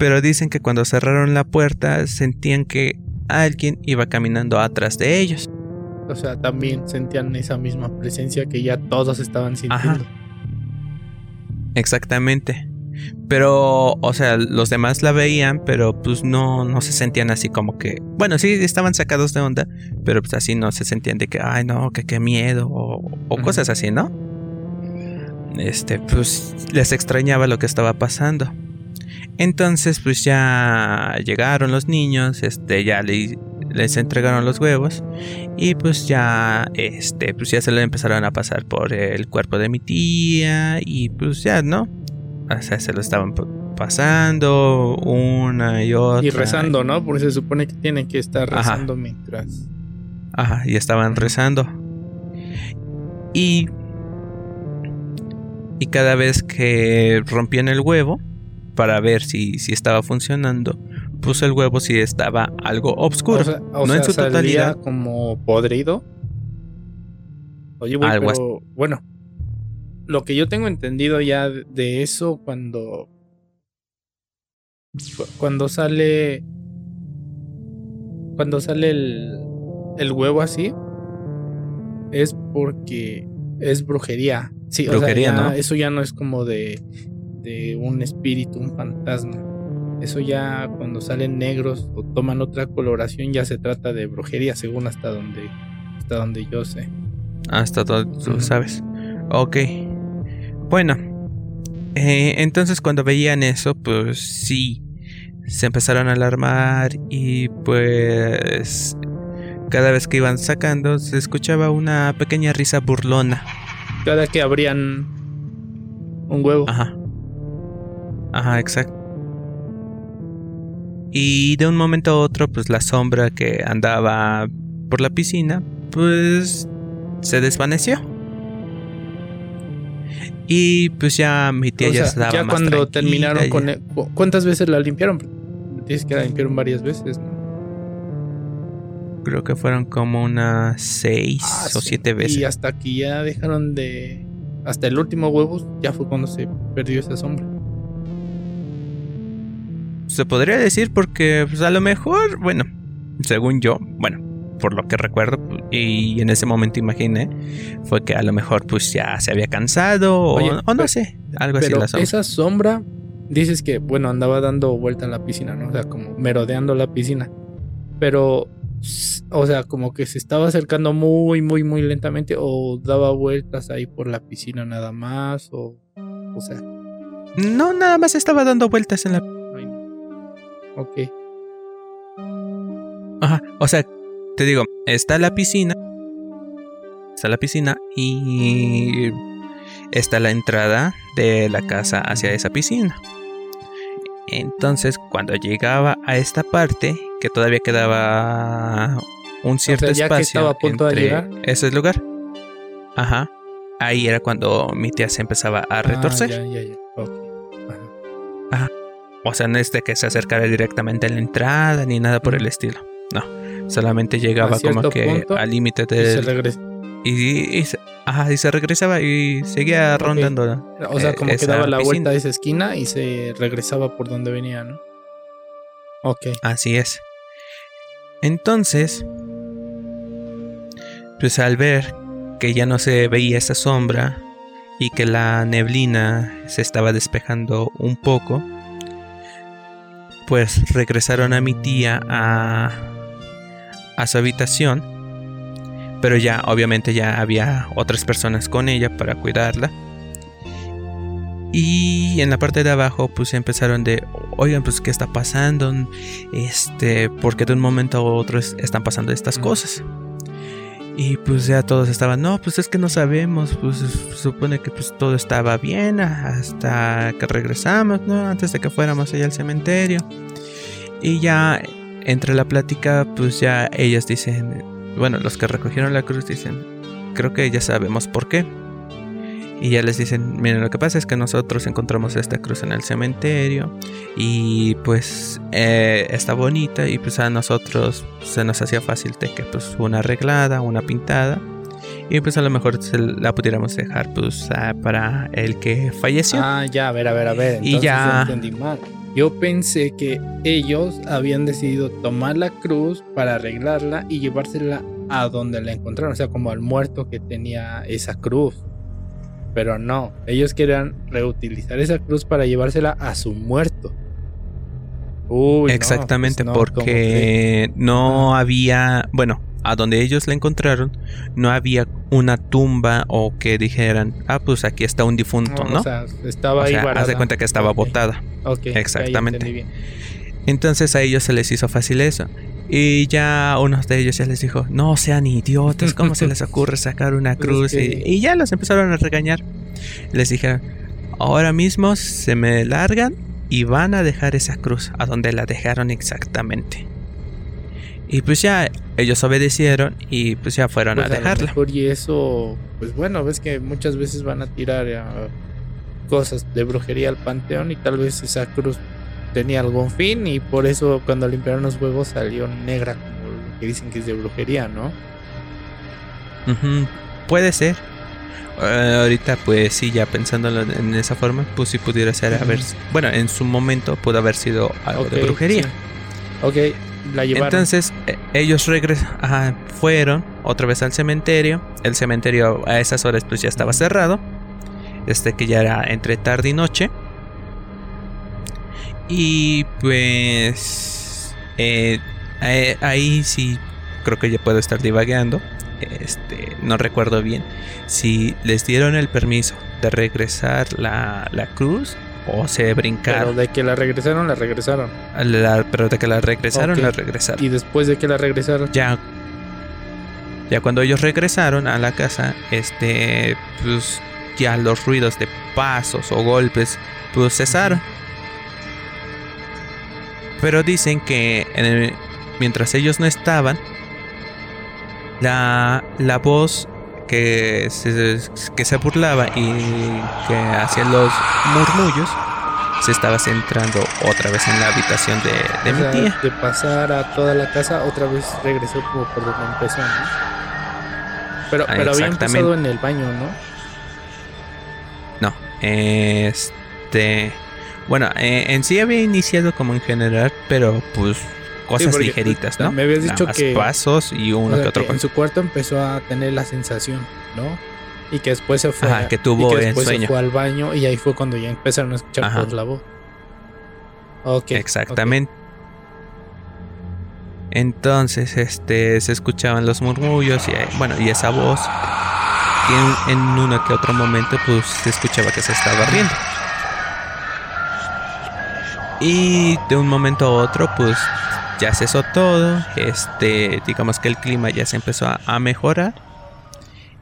Pero dicen que cuando cerraron la puerta sentían que alguien iba caminando atrás de ellos. O sea, también sentían esa misma presencia que ya todos estaban sintiendo. Exactamente. Pero, o sea, los demás la veían, pero pues no, no se sentían así como que... Bueno, sí, estaban sacados de onda, pero pues así no se sentían de que, ay no, que qué miedo, o, o cosas así, ¿no? Este, pues les extrañaba lo que estaba pasando. Entonces, pues ya llegaron los niños, este, ya le- les entregaron los huevos y pues ya, este, pues ya se le empezaron a pasar por el cuerpo de mi tía y pues ya, ¿no? O sea, se lo estaban pa- pasando una y otra. Y rezando, ¿no? Porque se supone que tienen que estar Ajá. rezando mientras. Ajá, y estaban rezando. Y. Y cada vez que rompían el huevo, para ver si, si estaba funcionando, pues el huevo sí estaba algo oscuro. O sea, o no sea, en su salía totalidad. como podrido. Oye, güey, Algo pero bueno, lo que yo tengo entendido ya de- eso cuando cu- cuando sale cuando sale el el huevo así es porque es brujería. Sí, o sea, Brujería, ya- ¿no? eso ya no es como de de un espíritu, un fantasma. Eso ya cuando salen negros o toman otra coloración ya se trata de brujería, según hasta donde hasta donde yo sé. Hasta todo, tú sabes. Ok. Bueno. eh, entonces cuando veían eso, pues sí. Se empezaron a alarmar y pues... Cada vez que iban sacando se escuchaba una pequeña risa burlona. cada que abrían un huevo. Ajá. Ajá, exacto. Y de un momento a otro, pues la sombra que andaba por la piscina, pues se desvaneció. Y pues ya mi tía O ya sea, estaba ya más cuando terminaron ya- con... el- cu- ¿Cuántas veces la limpiaron? Dices que la limpiaron varias veces, ¿no? Creo que fueron como unas seis Ah, o sí. siete veces. Y hasta que ya dejaron de... Hasta el último huevo ya fue cuando se perdió esa sombra. Se podría decir porque pues, a lo mejor, bueno, según yo, bueno, por lo que recuerdo y en ese momento imaginé, fue que a lo mejor pues ya se había cansado o- Oye, o, no pero- sé, algo así la sombra. esa sombra, dices que, bueno, andaba dando vuelta en la piscina, ¿no? O sea, como merodeando la piscina. Pero, o sea, como que se estaba acercando muy, muy, muy lentamente o daba vueltas ahí por la piscina nada más o... O sea, No, nada más estaba dando vueltas en la... Ok. Ajá, o sea, te digo, está la piscina, está la piscina y está la entrada de la casa hacia esa piscina. Entonces, cuando llegaba a esta parte, que todavía quedaba un cierto sea, ya que espacio estaba a punto de entre llegar. ese lugar, ajá, ahí era cuando mi tía se empezaba a retorcer. Ah, ya, ya, ya. Ok. Ajá. O sea, no es de que se acercara directamente a la entrada ni nada por el estilo. No, solamente llegaba como que al límite Y regresa. y, y se, ajá, y se regresaba y seguía rondando. O sea, eh, como que daba la piscina. vuelta a esa esquina y se regresaba por donde venía, ¿no? Ok. Así es. Entonces, pues al ver que ya no se veía esa sombra y que la neblina se estaba despejando un poco, pues regresaron a mi tía a, a su habitación. Pero ya, obviamente, ya había otras personas con ella para cuidarla. Y en la parte de abajo, pues empezaron de, oigan, pues, ¿qué está pasando? Este, porque de un momento a otro es- están pasando estas cosas. Y pues ya todos estaban, no, pues es que no sabemos, pues supone que pues todo estaba bien hasta que regresamos, ¿no? Antes de que fuéramos allá al cementerio. Y ya entre la plática, pues ya ellas dicen, bueno, los que recogieron la cruz dicen, creo que ya sabemos por qué. Y ya les dicen, miren, lo que pasa es que nosotros encontramos esta cruz en el cementerio y pues eh, está bonita y pues a nosotros se nos hacía fácil de que pues una arreglada, una pintada y pues a lo mejor se la pudiéramos dejar pues para el que falleció. Ah, ya, a ver, a ver, a ver. Y Entonces ya- yo entendí mal. Yo pensé que ellos habían decidido tomar la cruz para arreglarla y llevársela a donde la encontraron, o sea, como al muerto que tenía esa cruz. Pero no, ellos querían reutilizar esa cruz para llevársela a su muerto. Uy, no, Exactamente, pues no, que- porque no había, bueno, a donde ellos la encontraron, no había una tumba o que dijeran, ah, pues aquí está un difunto, ¿no? O sea, estaba O ahí sea, haz de cuenta que estaba Ok, botada. Exactamente. Entonces a ellos se les hizo fácil eso. Y ya uno de ellos ya les dijo, no sean idiotas, ¿cómo se les ocurre sacar una *laughs* Pues cruz? es Y- que- y, ya los empezaron a regañar. Les dijeron, ahora mismo se me largan y van a dejar esa cruz a donde la dejaron exactamente. Y pues ya ellos obedecieron y pues ya fueron Pues a dejarla. mejor y eso, pues bueno, ves que muchas veces van a tirar a cosas de brujería al panteón y tal vez esa cruz tenía algún fin y por eso cuando limpiaron los huevos salió negra como lo que dicen que es de brujería, ¿no? Puede ser. Eh, ahorita pues sí, ya pensándolo en esa forma, pues sí pudiera ser haber... Ujú. Bueno, en su momento pudo haber sido algo de brujería. sí. Ok, la llevaron. Entonces eh, ellos regresaron, fueron otra vez al cementerio. El cementerio a esas horas pues ya estaba cerrado. Este que ya era entre tarde y noche. Y pues eh, eh, ahí sí creo que ya puedo estar divagueando. Este, no recuerdo bien si les dieron el permiso de regresar la, la cruz o se pero brincaron. de que la regresaron, la regresaron. La- pero de que la regresaron, la regresaron. Y después de que la regresaron, Ya. Ya cuando ellos regresaron a la casa, este, pues ya los ruidos de pasos o golpes, pues cesaron. Pero dicen que mientras ellos no estaban, la, la voz que se, que se burlaba y que hacía los murmullos se estaba centrando otra vez en la habitación de, mi tía. De pasar a toda la casa, otra vez regresó como por donde empezó. Pero, ah, pero había empezado en el baño, ¿no? No, este. Bueno, eh, en sí había iniciado como en general, pero pues cosas ligeritas, ¿no? Me habías dicho que. pasos y uno que otro. en su cuarto empezó a tener la sensación, ¿no? Y que después se fue. que tuvo y después se fue al baño y ahí fue cuando ya empezaron a escuchar por la voz. Ok. Exactamente. Entonces, este, se escuchaban los murmullos y, bueno, y esa voz. Y en, en uno que otro momento, pues se escuchaba que se estaba riendo. Y de un momento a otro, pues ya cesó todo. Este, digamos que el clima ya se empezó a, mejorar.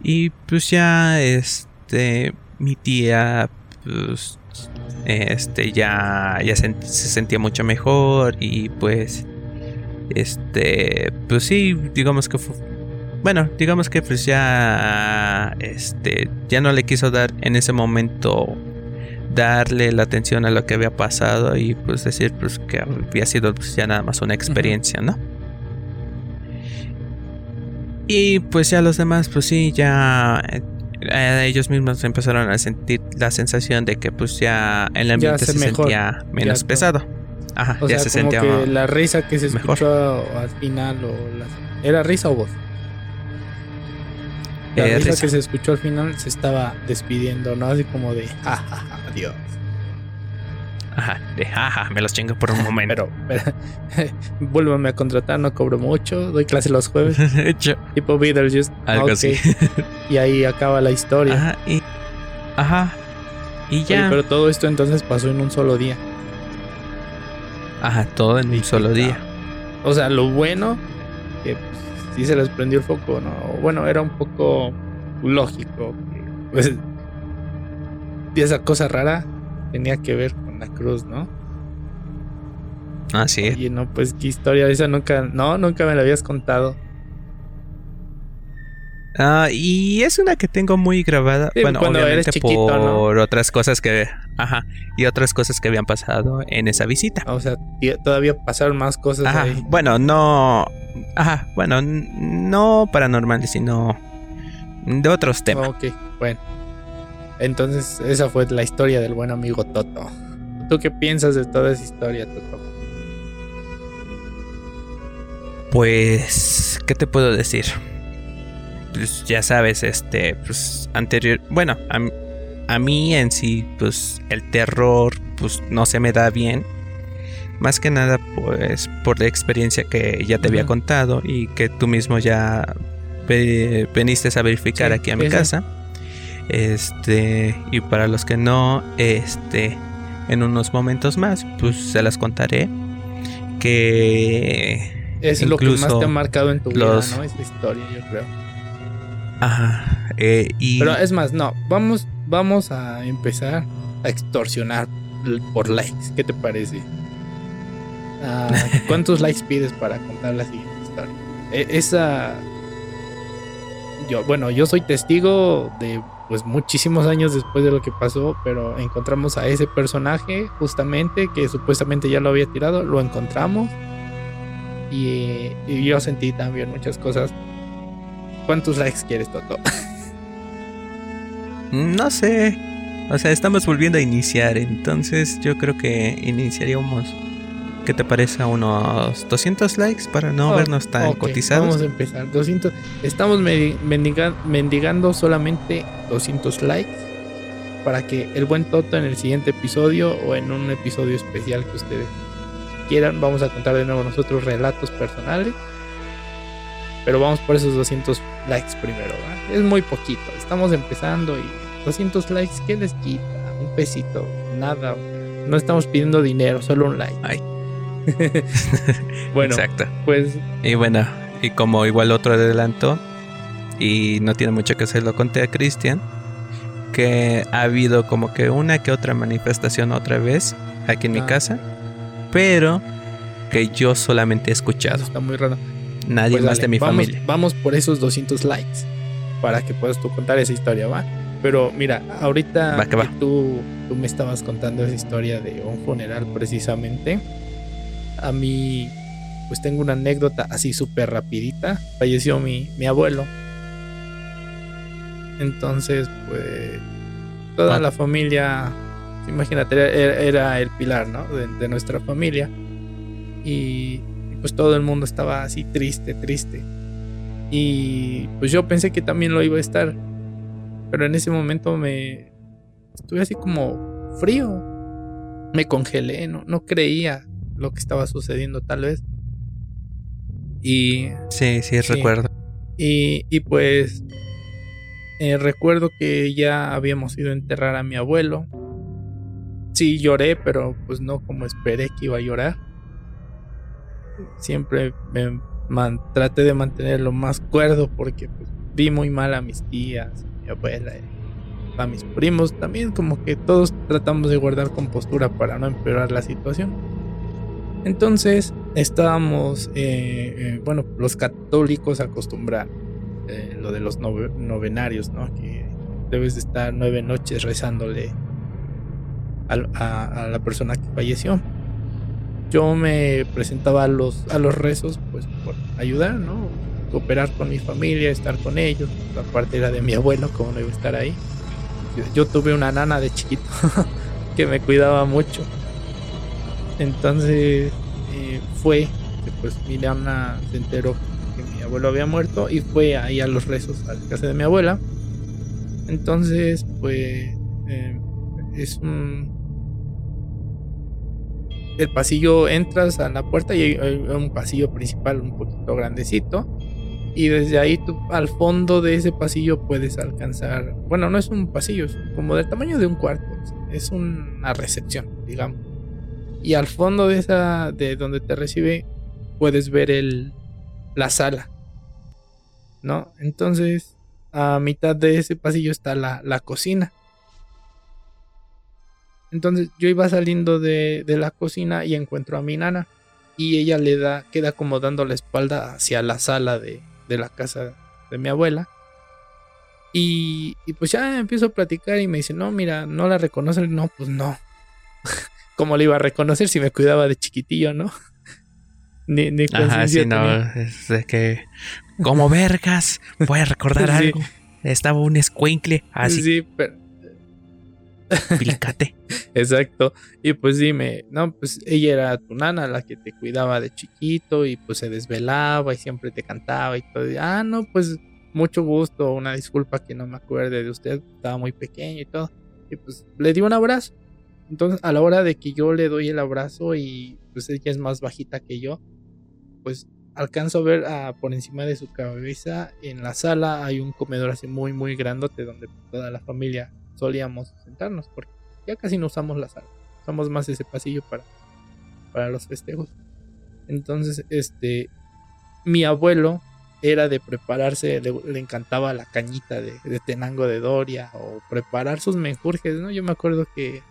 Y pues ya, este, mi tía, pues, este, ya, ya se, sentía mucho mejor. Y pues, este, pues sí, digamos que fue, bueno, digamos que pues ya, este, ya no le quiso dar en ese momento darle la atención a lo que había pasado y pues decir pues que había sido pues, ya nada más una experiencia, ¿no? Y pues ya los demás pues sí, ya eh, ellos mismos empezaron a sentir la sensación de que pues ya el ambiente se, sentía menos pesado. Ajá, ya se sentía que la risa que se escuchó al final o era risa o voz. La eh, risa, que se escuchó al final se estaba despidiendo, ¿no? Así como de jajaja. Dios. Ajá, de jaja, me los chingo por un momento. pero, *laughs* vuélvame a contratar, no cobro mucho, doy clase los jueves. *laughs* tipo Beetlejuice. Algo así. y ahí acaba la historia. Ajá, y. Ajá. Y ya. pero todo esto entonces pasó en un solo día. Ajá, todo en un solo día. O sea, lo bueno, que pues, sí se les prendió el foco, ¿no? Bueno, era un poco lógico. Pues y esa cosa rara tenía que ver con la cruz, ¿no? Ah, sí. Y no, pues qué historia, esa nunca, no, nunca me la habías contado. Ah, y es una que tengo muy grabada. bueno, cuando eres chiquito, por otras cosas que, ajá, y otras cosas que habían pasado en esa visita. O sea, todavía pasaron más cosas ajá, Bueno, no, ajá, bueno, no paranormales, sino de otros temas. Ok, bueno. Entonces, esa fue la historia del buen amigo Toto. ¿Tú qué piensas de toda esa historia, Toto? Pues, ¿qué te puedo decir? Pues ya sabes, este, pues anterior, bueno, a, mí en sí, pues el terror, pues no se me da bien. Más que nada, pues por la experiencia que ya te había contado y que tú mismo ya veniste a verificar aquí a mi casa. Este, y para los que no, este, en unos momentos más, pues se las contaré. Que es lo que más te ha marcado en tu vida, ¿no? Esta historia, yo creo. Ajá. Eh, y... Pero es más, no, vamos, vamos a empezar a extorsionar por likes. ¿Qué te parece? Ah, *laughs* ¿Cuántos likes pides para contar la siguiente historia? E, esa. Yo, bueno, yo soy testigo de pues muchísimos años después de lo que pasó, pero encontramos a ese personaje justamente que supuestamente ya lo había tirado, lo encontramos y, yo sentí también muchas cosas. ¿Cuántos likes quieres, Toto? No sé. O sea, estamos volviendo a iniciar, entonces yo creo que iniciaríamos ¿Qué te parece? Unos 200 likes para no vernos tan cotizados. Vamos a empezar. 200. Estamos mendigando solamente 200 likes para que el buen Toto en el siguiente episodio o en un episodio especial que ustedes quieran, vamos a contar de nuevo nosotros relatos personales. Pero vamos por esos 200 likes primero. Es muy poquito. Estamos empezando y 200 likes, ¿qué les quita? Un pesito, nada. No estamos pidiendo dinero, solo un like. Ay. *laughs* bueno, Exacto. pues. Y bueno, y como igual otro adelanto, y no tiene mucho que se lo conté a Cristian, que ha habido como que una que otra manifestación otra vez aquí en mi Ah. casa, pero que yo solamente he escuchado. Está muy raro. Nadie Pues más dale, de mi vamos, familia. Vamos por esos 200 likes para que puedas tú contar esa historia, ¿va? Pero mira, ahorita Va que va. Tú, tú me estabas contando esa historia de un funeral precisamente. A mí, pues tengo una anécdota así súper rapidita. Falleció mi, mi abuelo. Entonces, pues, toda Ah. la familia, imagínate, era, era el pilar, ¿no? De, de nuestra familia. Y y pues todo el mundo estaba así triste, triste. Y pues yo pensé que también lo iba a estar. Pero en ese momento me estuve así como frío. Me congelé, no, no creía lo que estaba sucediendo tal vez. Y, Sí, sí, Sí. recuerdo. y, y pues eh, recuerdo que ya habíamos ido a enterrar a mi abuelo. Sí, lloré, pero pues no como esperé que iba a llorar. Siempre me traté de mantener lo más cuerdo porque pues, vi muy mal a mis tías, a mi abuela, a mis primos. También como que todos tratamos de guardar compostura para no empeorar la situación. Entonces estábamos, eh, eh, bueno, los católicos acostumbran eh, lo de los nove- novenarios, ¿no? Que debes de estar nueve noches rezándole a la persona que falleció. Yo me presentaba a los, a los rezos, pues por ayudar, ¿no? Cooperar con mi familia, estar con ellos. La parte era de mi abuelo, como no iba a estar ahí. Yo, tuve una nana de chiquito *laughs* que me cuidaba mucho. Entonces eh, fue pues mi nana se enteró que mi abuelo había muerto y fue ahí a los rezos a la casa de mi abuela. Entonces, pues eh, es un... El pasillo entras a la puerta y hay, un pasillo principal un poquito grandecito. Y desde ahí al fondo de ese pasillo puedes alcanzar... Bueno, no es un pasillo, es como del tamaño de un cuarto. Es una recepción, digamos. Y al fondo de esa, de donde te recibe, puedes ver el, la sala. ¿No? Entonces, a mitad de ese pasillo está la, la cocina. Entonces yo iba saliendo de, de la cocina y encuentro a mi nana. Y ella le da, queda como dando la espalda hacia la sala de, de la casa de mi abuela. Y, y pues ya empiezo a platicar y me dice, no, mira, no la reconoces. No, pues no. *laughs* ¿Cómo le iba a reconocer si me cuidaba de chiquitillo, no? *laughs* ni, ni Ajá, sí, no. Es que. Como vergas, voy a recordar *laughs* Sí. algo. Estaba un escuincle así, Sí, pero, pícate. *laughs* Exacto. Y pues dime, no, pues ella era tu nana, la que te cuidaba de chiquito y pues se desvelaba y siempre te cantaba y todo. Y, ah, no, pues mucho gusto, una disculpa que no me acuerde de usted, estaba muy pequeño y todo. Y pues le di un abrazo. Entonces, a la hora de que yo le doy el abrazo y pues ella es más bajita que yo, pues alcanzo a ver por encima de su cabeza en la sala hay un comedor así muy muy grandote donde toda la familia solíamos sentarnos porque ya casi no usamos la sala. Usamos más ese pasillo para, para los festejos. Entonces, este, mi abuelo era de prepararse, le, le encantaba la cañita de, de Tenango de Doria o preparar sus menjurjes, ¿no? Yo me acuerdo que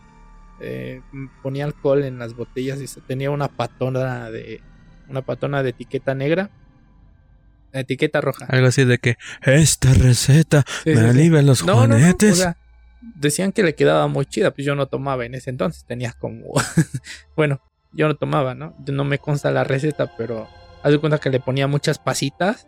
eh, ponía alcohol en las botellas y se- tenía una patona de una patona de etiqueta negra, etiqueta roja. Algo así de que. Esta receta Sí, me sí, sí. alivia los No, no, no, juanetes. o sea, decían que le quedaba muy chida, pues yo no tomaba en ese entonces, tenía como, *laughs* bueno, yo no tomaba, ¿no? No me consta la receta, pero haz de cuenta que le ponía muchas pasitas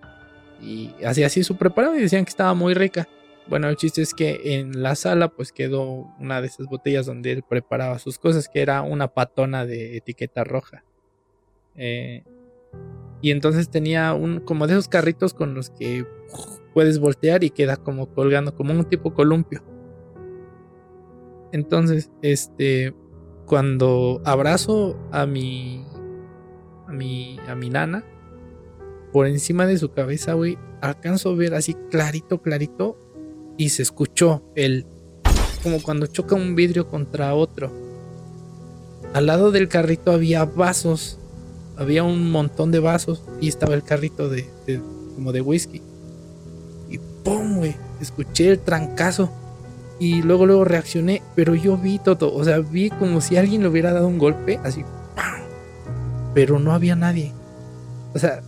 y hacía así su preparado y decían que estaba muy rica. Bueno, el chiste es que en la sala pues quedó una de esas botellas donde él preparaba sus cosas, que era una patona de etiqueta roja. Eh, y entonces tenía un como de esos carritos con los que puedes voltear y queda como colgando, como un tipo columpio. Entonces, este, cuando abrazo a mi, a mi, a mi nana, por encima de su cabeza, güey, alcanzo a ver así clarito, clarito, y se escuchó el, como cuando choca un vidrio contra otro. Al lado del carrito había vasos, había un montón de vasos y estaba el carrito de, de- como de whisky. Y ¡pum! güey. Escuché el trancazo. Y luego, luego reaccioné, pero yo vi todo. O sea, vi como si alguien le hubiera dado un golpe, así. Pero no había nadie. O sea,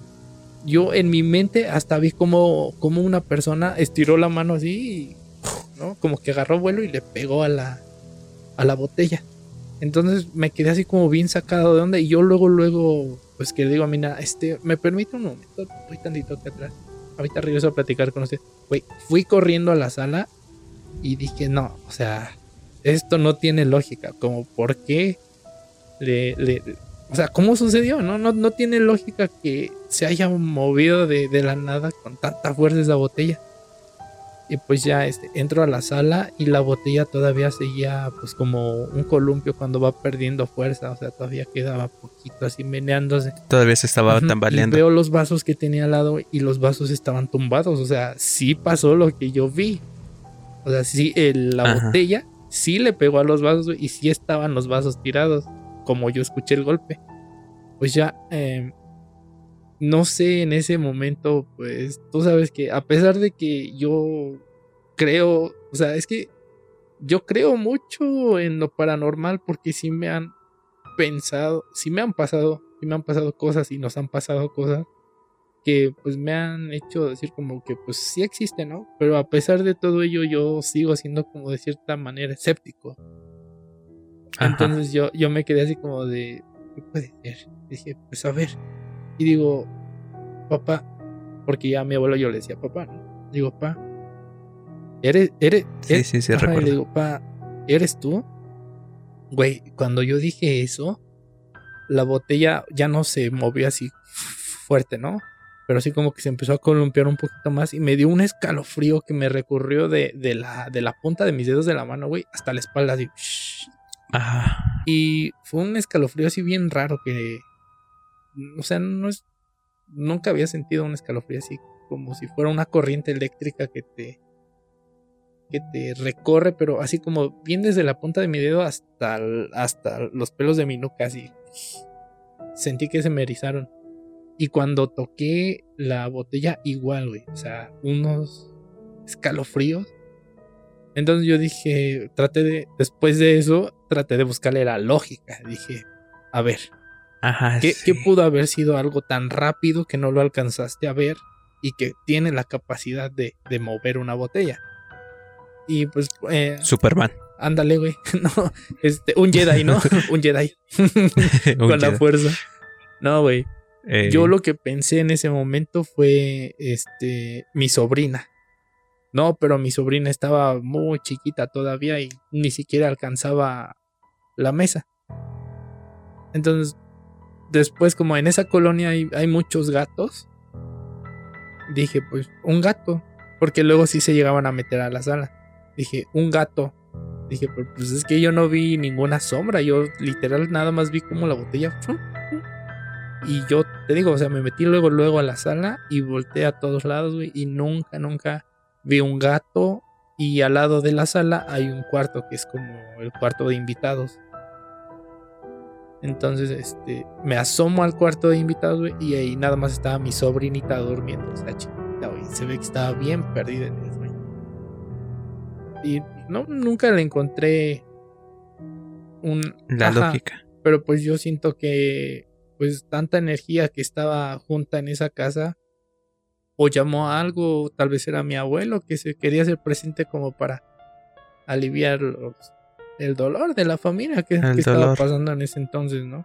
yo en mi mente hasta vi como, como una persona estiró la mano así, ¿no? Como que agarró vuelo y le pegó a la, a la botella. Entonces me quedé así como bien sacado de onda y yo luego, luego, pues que le digo a Mina, este, ¿me permite un momento? Voy tantito aquí atrás. Ahorita regreso a platicar con usted. Güey, fui corriendo a la sala y dije, no, o sea, esto no tiene lógica. Como, ¿por qué le, le, o sea, ¿cómo sucedió? No, no, no tiene lógica que se haya movido de, de, la nada con tanta fuerza esa botella. Y pues ya este, entro a la sala y la botella todavía seguía pues como un columpio cuando va perdiendo fuerza. O sea, todavía quedaba poquito así meneándose. Todavía se estaba -huh. tambaleando. Y veo los vasos que tenía al lado y los vasos estaban tumbados. O sea, sí pasó lo que yo vi. O sea, sí, el, la Ajá. botella sí le pegó a los vasos y sí estaban los vasos tirados como yo escuché el golpe. Pues ya, eh, no sé, en ese momento, pues tú sabes que a pesar de que yo creo, o sea, es que yo creo mucho en lo paranormal porque sí me han pensado, sí me han pasado, sí me han pasado cosas y nos han pasado cosas que pues me han hecho decir como que pues sí existe, ¿no? Pero a pesar de todo ello yo sigo siendo como de cierta manera escéptico. Entonces yo, yo me quedé así como de, ¿qué puede ser? Dije, pues a ver. Y digo, papá, porque ya a mi abuelo yo le decía papá, ¿no? Digo, papá, ¿eres, eres? Sí, eres? sí, sí, Ajá. Y le digo, papá, ¿eres tú? Güey, cuando yo dije eso, la botella ya no se movió así fuerte, ¿no? Pero así como que se empezó a columpiar un poquito más y me dio un escalofrío que me recurrió de, de, la, de la punta de mis dedos de la mano, güey, hasta la espalda, así. Ajá. Y fue un escalofrío así bien raro que. O sea, no es. Nunca había sentido un escalofrío así como si fuera una corriente eléctrica que te. que te recorre, pero así como bien desde la punta de mi dedo hasta, hasta los pelos de mi nuca, así. Sentí que se me erizaron. Y cuando toqué la botella, igual, güey. O sea, unos escalofríos. Entonces yo dije, traté de, después de eso, traté de buscarle la lógica. Dije, a ver, Ajá, ¿qué, sí. ¿qué, pudo haber sido algo tan rápido que no lo alcanzaste a ver y que tiene la capacidad de, de mover una botella? Y pues... Eh, Superman. Ándale, güey. *laughs* No, este, un Jedi, ¿no? *laughs* un Jedi. *laughs* Un Con la fuerza. No, güey. Eh, Yo lo que pensé en ese momento fue este mi sobrina. No, pero mi sobrina estaba muy chiquita todavía y ni siquiera alcanzaba la mesa. Entonces, después como en esa colonia hay, hay muchos gatos, dije, pues un gato, porque luego sí se llegaban a meter a la sala. Dije, un gato. Dije, pues, pues es que yo no vi ninguna sombra, yo literal nada más vi como la botella ¡fum! Y yo te digo, o sea, me metí luego, luego a la sala y volteé a todos lados, güey. Y nunca, nunca vi un gato. Y al lado de la sala hay un cuarto que es como el cuarto de invitados. Entonces, este, me asomo al cuarto de invitados, güey. Y ahí nada más estaba mi sobrinita durmiendo. O sea, chiquita, güey. Se ve que estaba bien perdida en el sueño. Y no, nunca le encontré un. La Ajá, lógica. Pero pues yo siento que pues tanta energía que estaba junta en esa casa o llamó a algo, tal vez era mi abuelo que se quería hacer presente como para aliviar los, el dolor de la familia que, que estaba pasando en ese entonces, ¿no?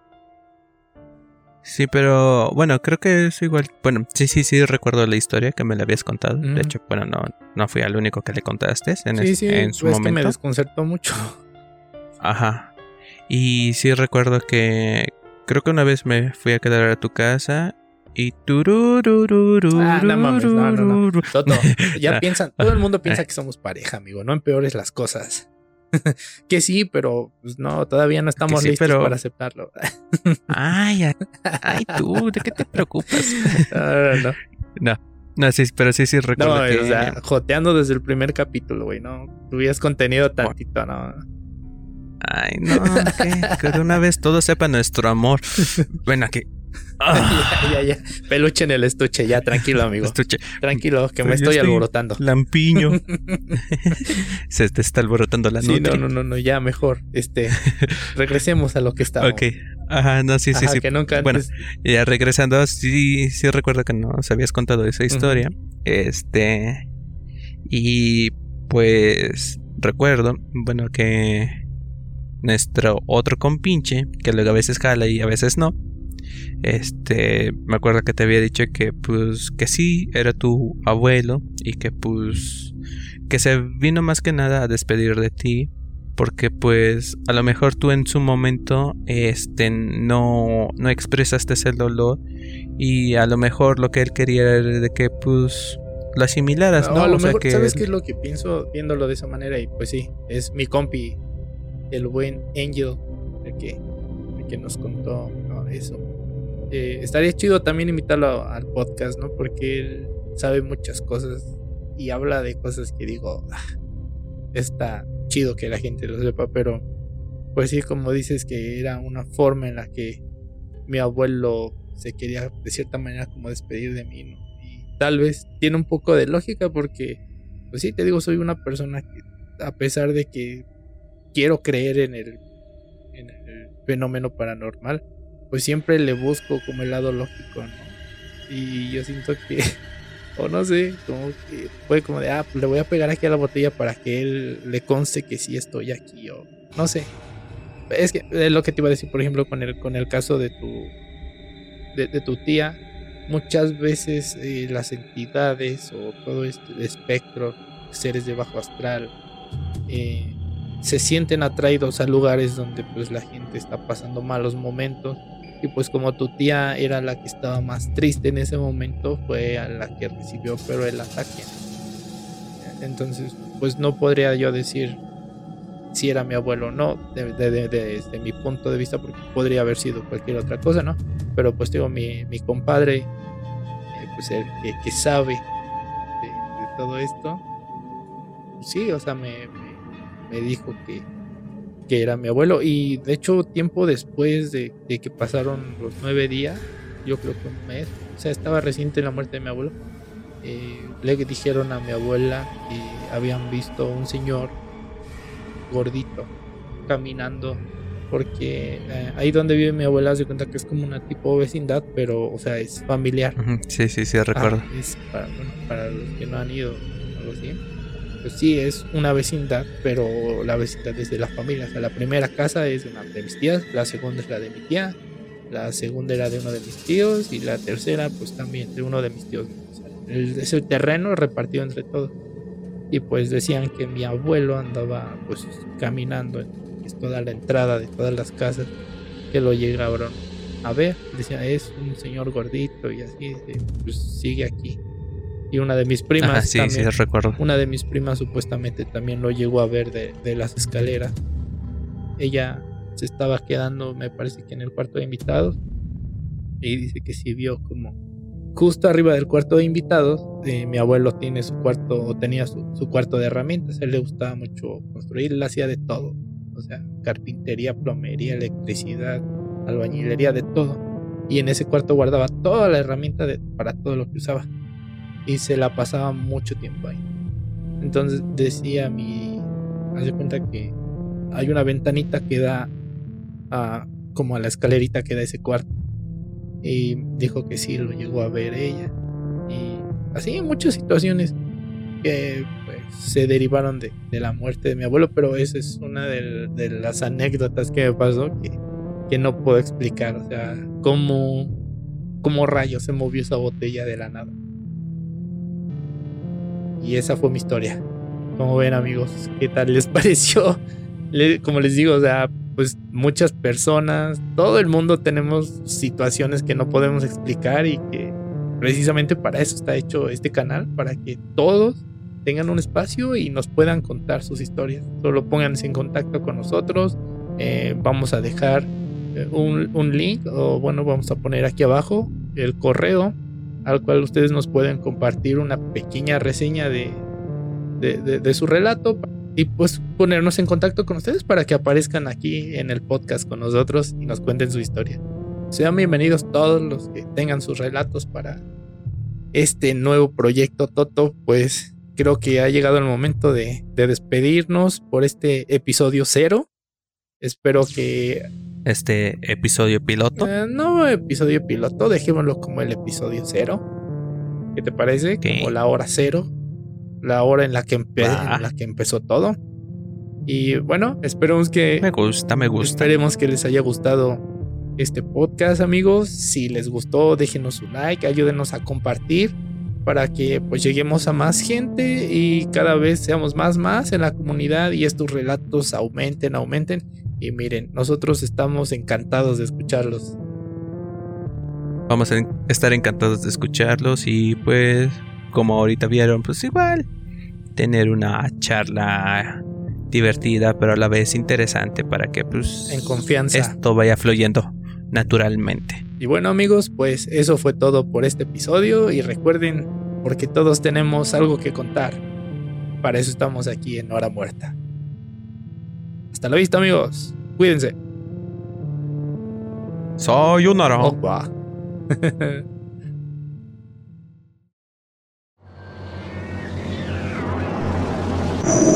Sí, pero bueno, creo que es igual. Bueno, sí, sí, sí, recuerdo la historia que me la habías contado. De hecho, bueno, no, no fui al único que le contaste en, sí, es- sí, en su pues es que me momento. desconcertó mucho. Ajá. Y sí recuerdo que creo que una vez me fui a quedar a tu casa y turururururu, Ah, no mames, no, no, no. Toto, *laughs* ya Ah, piensan, todo el mundo piensa ah. que somos pareja, amigo, no empeores las cosas. *laughs* que sí, pero pues no, todavía no estamos sí, listos pero- para aceptarlo. *laughs* Ay, ay, ay, tú, ¿de qué te preocupas? No, no, no. No, sí, pero sí, sí recuerdo No, que... o sea, joteando desde el primer capítulo, güey, no. Tuvieras contenido tantito, no. Ay, no, que, de una vez todo sepa nuestro amor. *laughs* Ya, ya, ya. Peluche en el estuche, ya, tranquilo, amigo. Estuche. Tranquilo, que me Pero estoy, alborotando. Lampiño. *laughs* Se te está alborotando la Sí, no, no, no, no, ya mejor. Este, *laughs* regresemos a lo que estaba. Ok. Ajá, no, sí, sí, sí. Que nunca Bueno, antes. Ya regresando, sí, sí recuerdo que nos habías contado esa historia. Este. Y pues recuerdo, bueno, que nuestro otro compinche, que luego a veces jala y a veces no. Este, me acuerdo que te había dicho que pues que sí, era tu abuelo y que pues que se vino más que nada a despedir de ti porque pues a lo mejor tú en su momento este no no expresaste ese dolor y a lo mejor lo que él quería era de que pues lo asimilaras, ¿no? No, a lo O sea, mejor, que- ¿sabes qué es lo que pienso viéndolo de esa manera? Y pues sí, es mi compi, el buen Angel, el que, el que nos contó eso. Eh, estaría chido también invitarlo al podcast, ¿no? Porque él sabe muchas cosas y habla de cosas que digo, "Ah, está chido que la gente lo sepa, pero pues sí, como dices que era una forma en la que mi abuelo se quería de cierta manera como despedir de mí, ¿no? Y tal vez tiene un poco de lógica porque, pues sí, te digo, soy una persona que a pesar de que quiero creer en el, en el fenómeno paranormal, pues siempre le busco como el lado lógico, ¿no? Y yo siento que, *laughs* o no sé, como que fue como de, ah, pues le voy a pegar aquí a la botella para que él le conste que sí estoy aquí, o no sé. Es que es lo que te iba a decir, por ejemplo, con el, con el caso de tu, de tu tía. Muchas veces eh, las entidades o todo este espectro, seres de bajo astral, eh, se sienten atraídos a lugares donde pues la gente está pasando malos momentos. Y pues como tu tía era la que estaba más triste en ese momento fue a la que recibió pero el ataque. Entonces pues no podría yo decir si era mi abuelo o no de- de- de- de- desde mi punto de vista porque podría haber sido cualquier otra cosa no pero pues digo mi, compadre eh, pues el que, sabe de, todo esto sí o sea me, me dijo que que era mi abuelo. Y de hecho, tiempo después de, de que pasaron los nueve días, yo creo que un mes, o sea, estaba reciente la muerte de mi abuelo, eh, le dijeron a mi abuela que habían visto un señor gordito caminando. Porque eh, ahí donde vive mi abuela se cuenta que es como una tipo vecindad, pero, o sea, es familiar. Sí, sí, sí, recuerdo. Ah, es para, bueno, para los que no han ido algo así. Pues sí, es una vecindad, pero la vecindad es de la familia. O sea, la primera casa es una de mis tías, la segunda es la de mi tía, la segunda era de uno de mis tíos y la tercera pues también de uno de mis tíos. O sea, el, es el terreno repartido entre todos. Y pues decían que mi abuelo andaba pues caminando en pues, toda la entrada de todas las casas que lo llegaron a ver. Decía, es un señor gordito y así, dice, pues sigue aquí. Y una de mis primas Ajá, sí, también, sí, recuerdo. una de mis primas supuestamente también lo llegó a ver de, de las escaleras. Ella se estaba quedando, me parece que en el cuarto de invitados. Y dice que sí vio como justo arriba del cuarto de invitados, eh, mi abuelo tiene su cuarto, o tenía su, su cuarto de herramientas. A él le gustaba mucho construir, él hacía de todo. O sea, carpintería, plomería, electricidad, albañilería, de todo. Y en ese cuarto guardaba toda la herramienta de- para todo lo que usaba y se la pasaba mucho tiempo ahí. Entonces decía mi. Hace cuenta que hay una ventanita que da a, como a la escalerita que da ese cuarto. Y dijo que sí, lo llegó a ver ella. Y así muchas situaciones que pues, se derivaron de, de la muerte de mi abuelo, pero esa es una de, de las anécdotas que me pasó que, que no puedo explicar. O sea, cómo, cómo rayos se movió esa botella de la nada. Y esa fue mi historia. Como ven amigos, ¿qué tal les *laughs* pareció? Como les digo, o sea, pues muchas personas, todo el mundo tenemos situaciones que no podemos explicar y que precisamente para eso está hecho este canal, para que todos tengan un espacio y nos puedan contar sus historias. Solo pónganse en contacto con nosotros. eh, vamos a dejar eh, un link o bueno, vamos a poner aquí abajo el correo al cual ustedes nos pueden compartir una pequeña reseña de, de, su relato y pues ponernos en contacto con ustedes para que aparezcan aquí en el podcast con nosotros y nos cuenten su historia. sean bienvenidos todos los que tengan sus relatos para este nuevo proyecto Toto, pues creo que ha llegado el momento de, despedirnos por este episodio cero. Espero que... Este episodio piloto. Eh, no episodio piloto, dejémoslo como el episodio cero. ¿Qué te parece? Como la hora cero. La hora en la que, en la que empezó todo. Y bueno, esperemos que... Me gusta, me gusta. Esperemos que les haya gustado este podcast, amigos. Si les gustó, déjenos un like, ayúdenos a compartir para que pues lleguemos a más gente y cada vez seamos más más en la comunidad y estos relatos aumenten, aumenten. Y miren, nosotros estamos encantados de escucharlos. Vamos a estar encantados de escucharlos y pues como ahorita vieron, pues igual tener una charla divertida pero a la vez interesante para que pues en confianza esto vaya fluyendo naturalmente. Y bueno amigos, pues eso fue todo por este episodio y recuerden, porque todos tenemos algo que contar. Para eso estamos aquí en Hora Muerta. Hasta la vista, amigos. Cuídense. Soy un Opa. *laughs* *laughs*